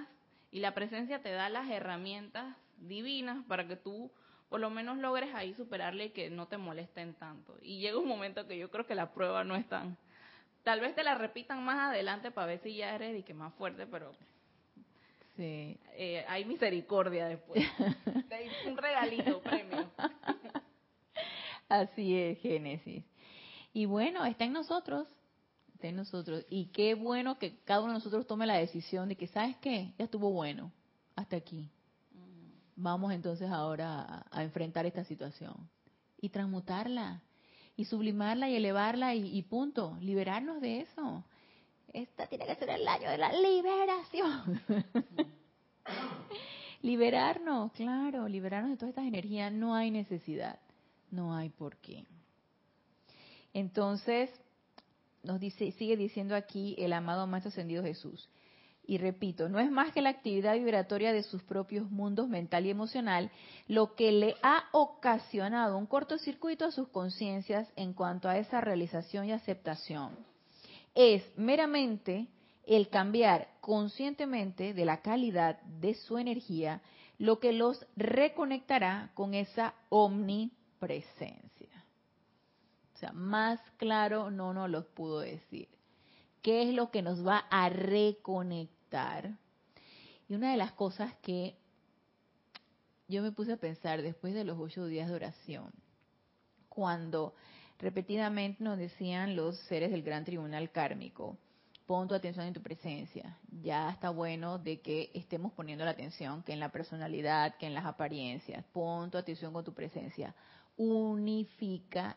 y la presencia te da las herramientas divinas para que tú por lo menos logres ahí superarle y que no te molesten tanto. Y llega un momento que yo creo que la prueba no es tan... Tal vez te la repitan más adelante para ver si ya eres y que más fuerte, pero Sí. Eh, hay misericordia después. un regalito, premio. Así es, Génesis. Y bueno, está en nosotros, está en nosotros. Y qué bueno que cada uno de nosotros tome la decisión de que, ¿sabes qué? Ya estuvo bueno, hasta aquí. Vamos entonces ahora a, enfrentar esta situación y transmutarla y sublimarla y elevarla y, y punto, liberarnos de eso. Esta tiene que ser el año de la liberación. liberarnos, claro, liberarnos de todas estas energías. No hay necesidad, no hay por qué. Entonces, nos dice, sigue diciendo aquí el amado Maestro Ascendido Jesús. Y repito, no es más que la actividad vibratoria de sus propios mundos mental y emocional lo que le ha ocasionado un cortocircuito a sus conciencias en cuanto a esa realización y aceptación es meramente el cambiar conscientemente de la calidad de su energía, lo que los reconectará con esa omnipresencia. O sea, más claro no nos lo pudo decir. ¿Qué es lo que nos va a reconectar? Y una de las cosas que yo me puse a pensar después de los ocho días de oración, cuando Repetidamente nos decían los seres del gran tribunal kármico, pon tu atención en tu presencia. Ya está bueno de que estemos poniendo la atención, que en la personalidad, que en las apariencias. Pon tu atención con tu presencia. Unifica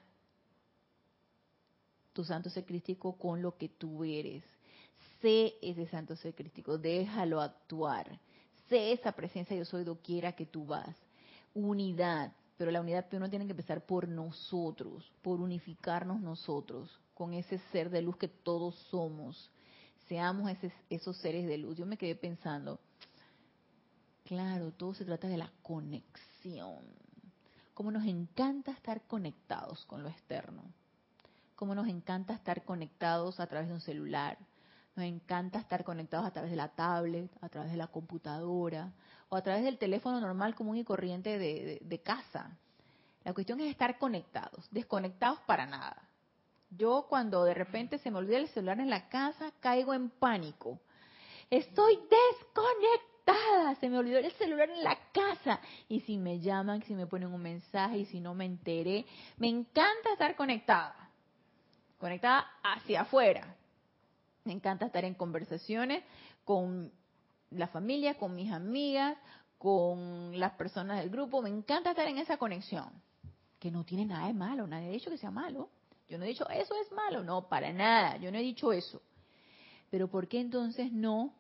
tu santo ser crístico con lo que tú eres. Sé ese santo ser crístico, déjalo actuar. Sé esa presencia yo soy doquiera que tú vas. Unidad, pero la unidad primero tiene que empezar por nosotros, por unificarnos nosotros con ese ser de luz que todos somos. Seamos esos seres de luz. Yo me quedé pensando, claro, todo se trata de la conexión. Como nos encanta estar conectados con lo externo. cómo nos encanta estar conectados a través de un celular, nos encanta estar conectados a través de la tablet, a través de la computadora o a través del teléfono normal, común y corriente de, casa. La cuestión es estar conectados, desconectados para nada. Yo cuando de repente se me olvida el celular en la casa, caigo en pánico. Estoy desconectada, se me olvidó el celular en la casa. Y si me llaman, si me ponen un mensaje, y si no me enteré, me encanta estar conectada. Conectada hacia afuera, me encanta estar en conversaciones con la familia, con mis amigas, con las personas del grupo. Me encanta estar en esa conexión, que no tiene nada de malo. Nadie ha dicho que sea malo. Yo no he dicho, eso es malo. No, para nada. Yo no he dicho eso. Pero ¿por qué entonces no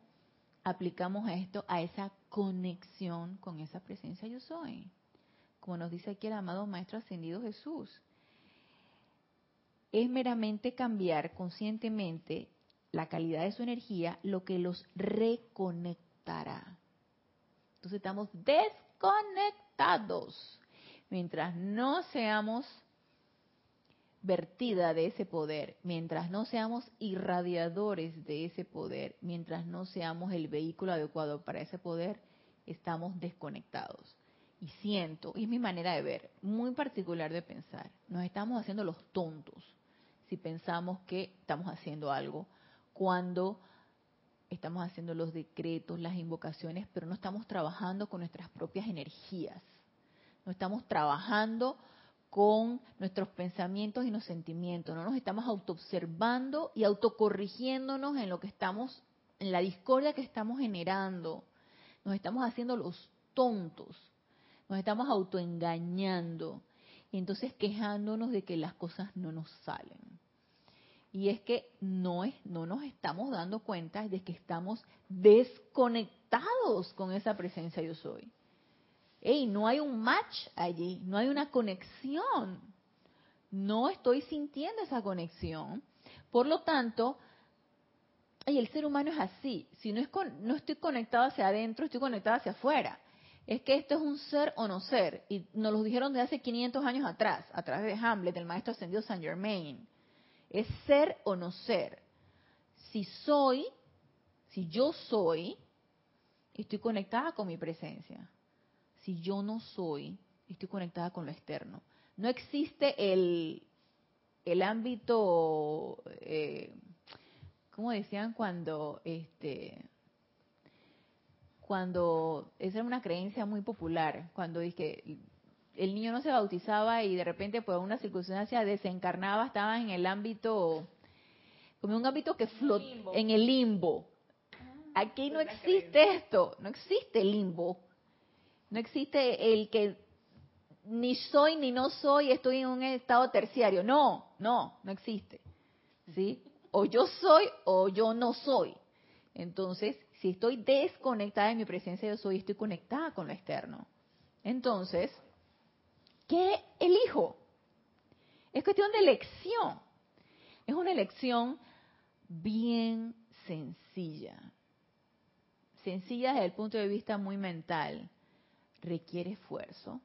aplicamos esto, a esa conexión con esa presencia yo soy? Como nos dice aquí el amado Maestro Ascendido Jesús. Es meramente cambiar conscientemente la calidad de su energía lo que los reconectará. Entonces estamos desconectados. Mientras no seamos vertida de ese poder, mientras no seamos irradiadores de ese poder, mientras no seamos el vehículo adecuado para ese poder, estamos desconectados. Y siento, y es mi manera de ver, muy particular de pensar, nos estamos haciendo los tontos si pensamos que estamos haciendo algo cuando estamos haciendo los decretos, las invocaciones, pero no estamos trabajando con nuestras propias energías. No estamos trabajando con nuestros pensamientos y los sentimientos. No nos estamos autoobservando y autocorrigiéndonos en lo que estamos, en la discordia que estamos generando. Nos estamos haciendo los tontos. Nos estamos autoengañando. Y entonces quejándonos de que las cosas no nos salen. Y es que no, es, no nos estamos dando cuenta de que estamos desconectados con esa presencia yo soy. Ey, no hay un match allí, no hay una conexión. No estoy sintiendo esa conexión. Por lo tanto, el ser humano es así. Si no, es no estoy conectado hacia adentro, estoy conectado hacia afuera. Es que esto es un ser o no ser. Y nos lo dijeron de hace 500 años atrás, a través de Hamlet, del maestro ascendido Saint Germain es ser o no ser. Si soy, si yo soy, estoy conectada con mi presencia. Si yo no soy, estoy conectada con lo externo. No existe el, el ámbito, eh, ¿cómo decían cuando, este, cuando, esa era una creencia muy popular, cuando dije, el niño no se bautizaba y de repente por una circunstancia desencarnaba, estaba en el ámbito, como un ámbito que flota en el limbo. Ah, Aquí no existe esto, no existe el limbo. No existe el que ni soy ni no soy, estoy en un estado terciario. No, no, no existe. ¿Sí? O yo soy o yo no soy. Entonces, si estoy desconectada de mi presencia yo soy, estoy conectada con lo externo. Entonces, ¿Qué elijo? Es cuestión de elección. Es una elección bien sencilla. Sencilla desde el punto de vista muy mental. Requiere esfuerzo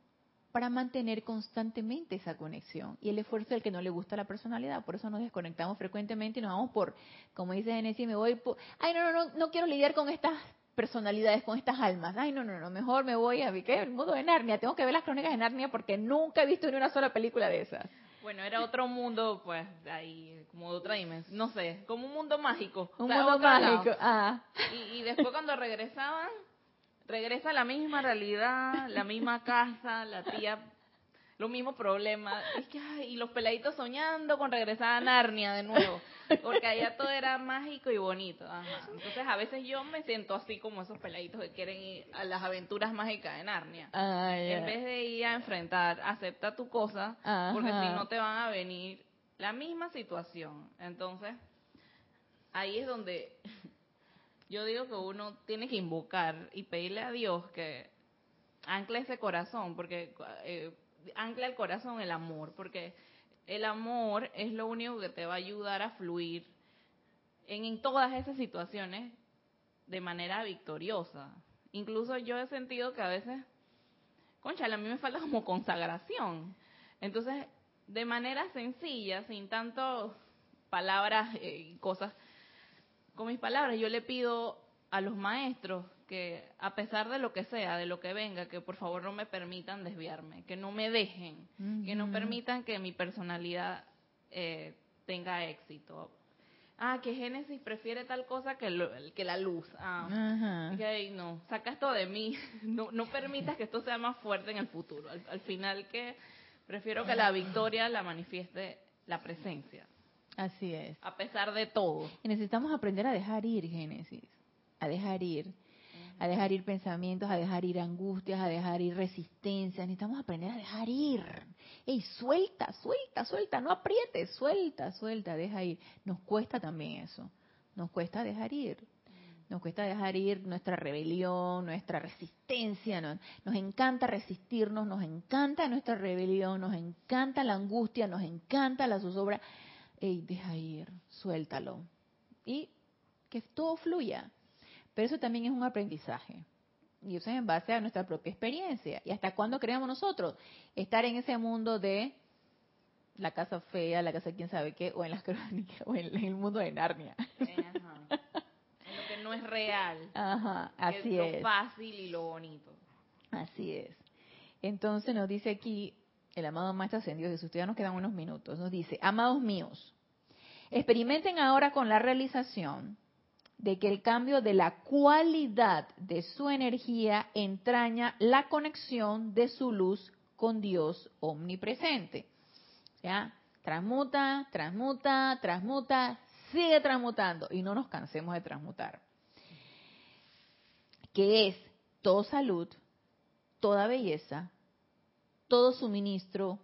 para mantener constantemente esa conexión. Y el esfuerzo es el que no le gusta la personalidad. Por eso nos desconectamos frecuentemente y nos vamos por, como dice Genesis, me voy por, ay, no, no, no, no quiero lidiar con estas personalidades, con estas almas. Ay, no, no, no, mejor me voy a ¿qué? el mundo de Narnia. Tengo que ver las crónicas de Narnia porque nunca he visto ni una sola película de esas. Bueno, era otro mundo, pues, ahí, como otra dimensión. No sé, como un mundo mágico. Un mundo mágico, ah. Y, y después cuando regresaban, regresa la misma realidad, la misma casa, la tía los mismos problemas. y los peladitos soñando con regresar a Narnia de nuevo. Porque allá todo era mágico y bonito. Entonces a veces yo me siento así como esos peladitos que quieren ir a las aventuras mágicas de Narnia. Ah, en vez de ir a enfrentar, acepta tu cosa, porque si no te van a venir la misma situación. Entonces, ahí es donde yo digo que uno tiene que invocar y pedirle a Dios que ancle ese corazón, porque eh, ancla el corazón el amor, porque el amor es lo único que te va a ayudar a fluir en, todas esas situaciones de manera victoriosa. Incluso yo he sentido que a veces, concha, a mí me falta como consagración. Entonces, de manera sencilla, sin tanto palabras y cosas, con mis palabras yo le pido a los maestros que a pesar de lo que sea, de lo que venga, que por favor no me permitan desviarme, que no me dejen, que no permitan que mi personalidad eh, tenga éxito. Ah, que Génesis prefiere tal cosa que, que la luz. Ah, no, saca esto de mí. No, no permitas que esto sea más fuerte en el futuro. al final que prefiero que la victoria la manifieste la presencia. Así es. A pesar de todo. Y necesitamos aprender a dejar ir, Génesis. A dejar ir. A dejar ir pensamientos, a dejar ir angustias, a dejar ir resistencias. Necesitamos aprender a dejar ir. Ey, suelta, suelta, suelta. No aprietes, suelta, suelta, deja ir. Nos cuesta también eso. Nos cuesta dejar ir. Nos cuesta dejar ir nuestra rebelión, nuestra resistencia. Nos, nos encanta resistirnos, nos encanta nuestra rebelión, nos encanta la angustia, nos encanta la zozobra hey, deja ir, suéltalo. Y que todo fluya. Pero eso también es un aprendizaje. Y eso es en base a nuestra propia experiencia. ¿Y hasta cuándo creemos nosotros estar en ese mundo de la casa fea, la casa quién sabe qué, o en las crónicas, o en, el mundo de Narnia? Ajá. Lo que no es real. Ajá, así es. Lo fácil y lo bonito. Así es. Entonces nos dice aquí el amado Maestro Ascendido Jesús, ya nos quedan unos minutos, nos dice, amados míos, experimenten ahora con la realización de que el cambio de la cualidad de su energía entraña la conexión de su luz con Dios omnipresente. ¿Ya? Transmuta, transmuta, transmuta, sigue transmutando y no nos cansemos de transmutar. Que es toda salud, toda belleza, todo suministro,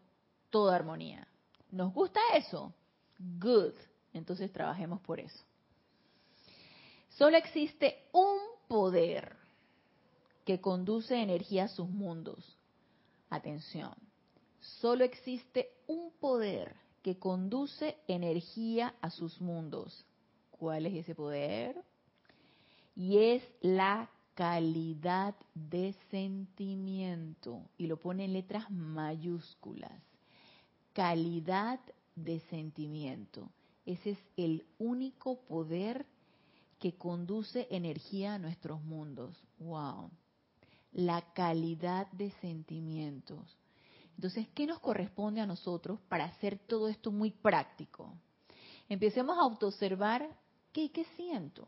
toda armonía. ¿Nos gusta eso? Good. Entonces trabajemos por eso. Solo existe un poder que conduce energía a sus mundos. Atención. Solo existe un poder que conduce energía a sus mundos. ¿Cuál es ese poder? Y es la calidad de sentimiento. Y lo pone en letras mayúsculas. Calidad de sentimiento. Ese es el único poder que conduce energía a nuestros mundos. ¡Wow! La calidad de sentimientos. Entonces, ¿qué nos corresponde a nosotros para hacer todo esto muy práctico? Empecemos a autoobservar qué, qué siento.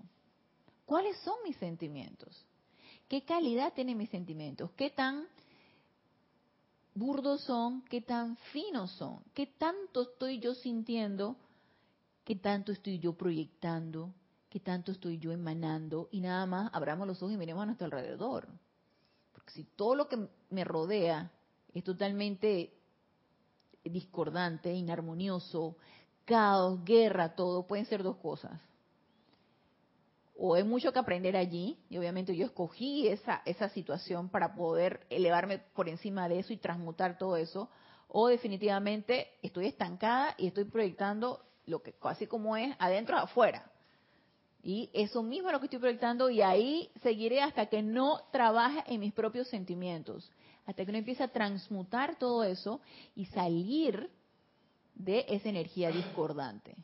¿Cuáles son mis sentimientos? ¿Qué calidad tienen mis sentimientos? ¿Qué tan burdos son? ¿Qué tan finos son? ¿Qué tanto estoy yo sintiendo? ¿Qué tanto estoy yo proyectando? ¿Qué tanto estoy yo emanando? Y nada más abramos los ojos y miremos a nuestro alrededor. Porque si todo lo que me rodea es totalmente discordante, inarmonioso, caos, guerra, todo, pueden ser dos cosas o hay mucho que aprender allí, y obviamente yo escogí esa, esa situación para poder elevarme por encima de eso y transmutar todo eso, o definitivamente estoy estancada y estoy proyectando lo que casi como es adentro afuera. Y eso mismo es lo que estoy proyectando y ahí seguiré hasta que no trabaje en mis propios sentimientos, hasta que no empiece a transmutar todo eso y salir de esa energía discordante.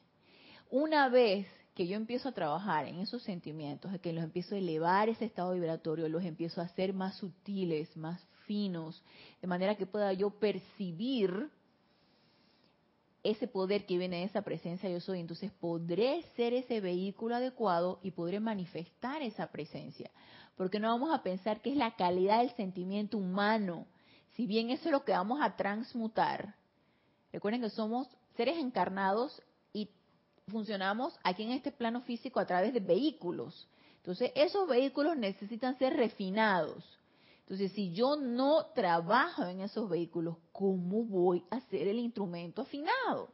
Una vez que yo empiezo a trabajar en esos sentimientos, que los empiezo a elevar ese estado vibratorio, los empiezo a hacer más sutiles, más finos, de manera que pueda yo percibir ese poder que viene de esa presencia yo soy, entonces podré ser ese vehículo adecuado y podré manifestar esa presencia. Porque no vamos a pensar que es la calidad del sentimiento humano, si bien eso es lo que vamos a transmutar. Recuerden que somos seres encarnados funcionamos aquí en este plano físico a través de vehículos. Entonces, esos vehículos necesitan ser refinados. Entonces, si yo no trabajo en esos vehículos, ¿cómo voy a ser el instrumento afinado?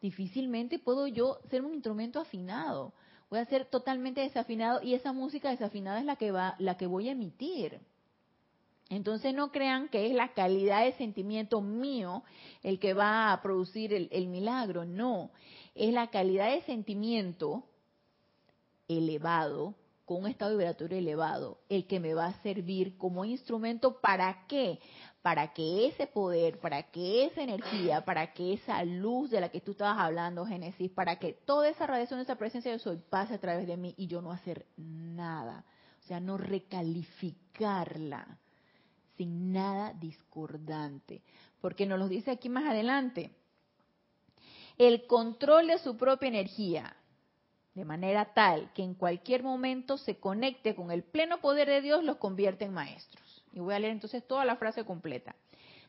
Difícilmente puedo yo ser un instrumento afinado. Voy a ser totalmente desafinado y esa música desafinada es la que va, la que voy a emitir. Entonces no crean que es la calidad de sentimiento mío el que va a producir el, el milagro, no es la calidad de sentimiento elevado, con un estado vibratorio elevado, el que me va a servir como instrumento para qué? Para que ese poder, para que esa energía, para que esa luz de la que tú estabas hablando, Génesis, para que toda esa radiación, esa presencia de soy pase a través de mí y yo no hacer nada. O sea, no recalificarla sin nada discordante. Porque nos lo dice aquí más adelante. El control de su propia energía de manera tal que en cualquier momento se conecte con el pleno poder de Dios, los convierte en maestros. Y voy a leer entonces toda la frase completa.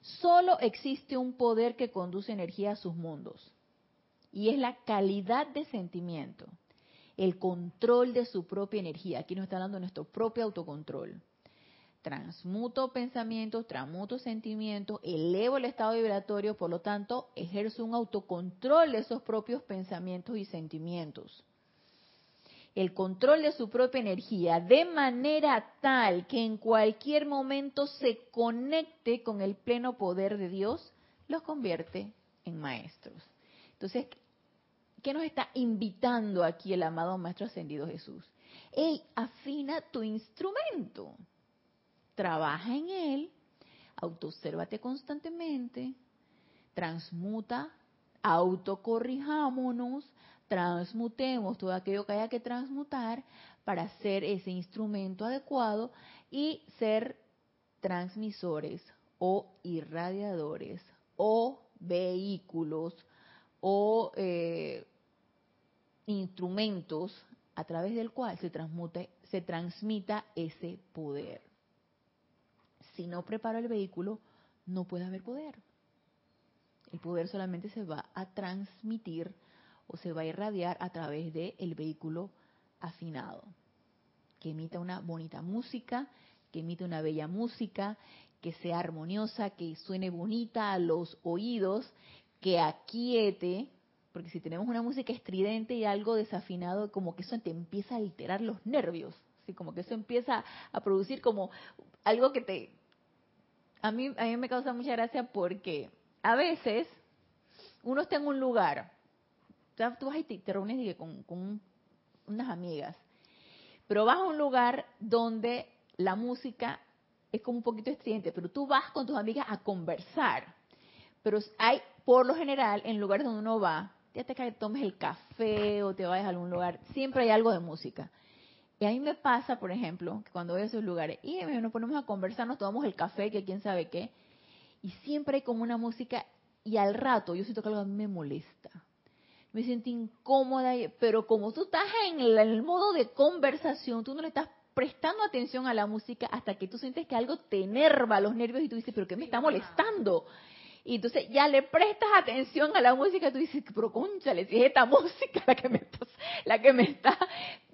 Solo existe un poder que conduce energía a sus mundos, y es la calidad de sentimiento, el control de su propia energía. Aquí nos está dando nuestro propio autocontrol. Transmuto pensamientos, transmuto sentimientos, elevo el estado vibratorio, por lo tanto, ejerzo un autocontrol de esos propios pensamientos y sentimientos el control de su propia energía de manera tal que en cualquier momento se conecte con el pleno poder de Dios, los convierte en maestros. Entonces, ¿qué nos está invitando aquí el amado Maestro Ascendido Jesús? Ey, afina tu instrumento, trabaja en él, autoobsérvate constantemente, transmuta, autocorrijámonos, transmutemos todo aquello que haya que transmutar para ser ese instrumento adecuado y ser transmisores o irradiadores o vehículos o eh, instrumentos a través del cual se transmute, se transmita ese poder. Si no preparo el vehículo, no puede haber poder. El poder solamente se va a transmitir o se va a irradiar a través del el vehículo afinado, que emita una bonita música, que emite una bella música, que sea armoniosa, que suene bonita a los oídos, que aquiete, porque si tenemos una música estridente y algo desafinado, como que eso te empieza a alterar los nervios, así como que eso empieza a producir como algo que te... A mí, a mí me causa mucha gracia porque a veces uno está en un lugar tú vas y te, reúnes con, unas amigas, pero vas a un lugar donde la música es como un poquito estridente, pero tú vas con tus amigas a conversar. Pero hay, por lo general, en lugares donde uno va, ya te tomes el café o te vayas a algún lugar, siempre hay algo de música. Y a mí me pasa, por ejemplo, que cuando voy a esos lugares y nos ponemos a conversar, nos tomamos el café, que quién sabe qué, y siempre hay como una música, y al rato yo siento que algo me molesta me siento incómoda, pero como tú estás en el, modo de conversación, tú no le estás prestando atención a la música hasta que tú sientes que algo te enerva los nervios y tú dices, pero ¿qué me está molestando? Y entonces ya le prestas atención a la música, y tú dices, pero conchale, si es esta música la que me está, la que me está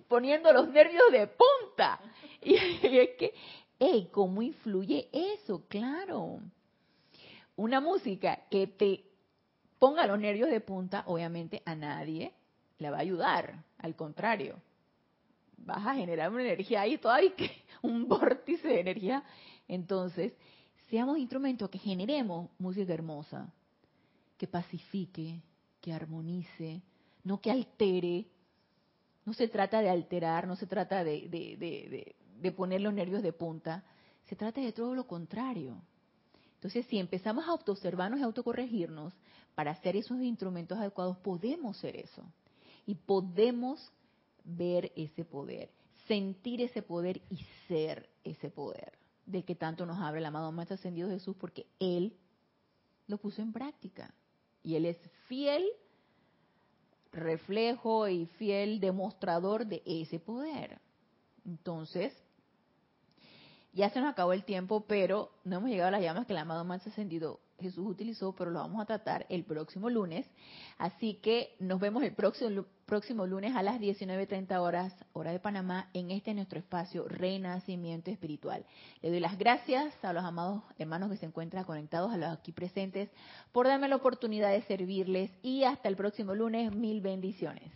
poniendo los nervios de punta. Y, y es que, hey, ¿cómo influye eso? Claro. Una música que te ponga los nervios de punta, obviamente a nadie le va a ayudar. Al contrario, vas a generar una energía ahí todavía que un vórtice de energía. Entonces, seamos instrumentos que generemos música hermosa, que pacifique, que armonice, no que altere. No se trata de alterar, no se trata de, de, de poner los nervios de punta, se trata de todo lo contrario. Entonces, si empezamos a autoobservarnos y autocorregirnos para hacer esos instrumentos adecuados, podemos ser eso. Y podemos ver ese poder, sentir ese poder y ser ese poder del que tanto nos habla el amado Maestro Ascendido Jesús, porque Él lo puso en práctica. Y Él es fiel reflejo y fiel demostrador de ese poder. Entonces, ya se nos acabó el tiempo, pero no hemos llegado a las llamas que el amado más ascendido Jesús utilizó, pero lo vamos a tratar el próximo lunes. Así que nos vemos el próximo, próximo lunes a las 19.30 horas, hora de Panamá, en este nuestro espacio Renacimiento Espiritual. Le doy las gracias a los amados hermanos que se encuentran conectados, a los aquí presentes, por darme la oportunidad de servirles y hasta el próximo lunes, mil bendiciones.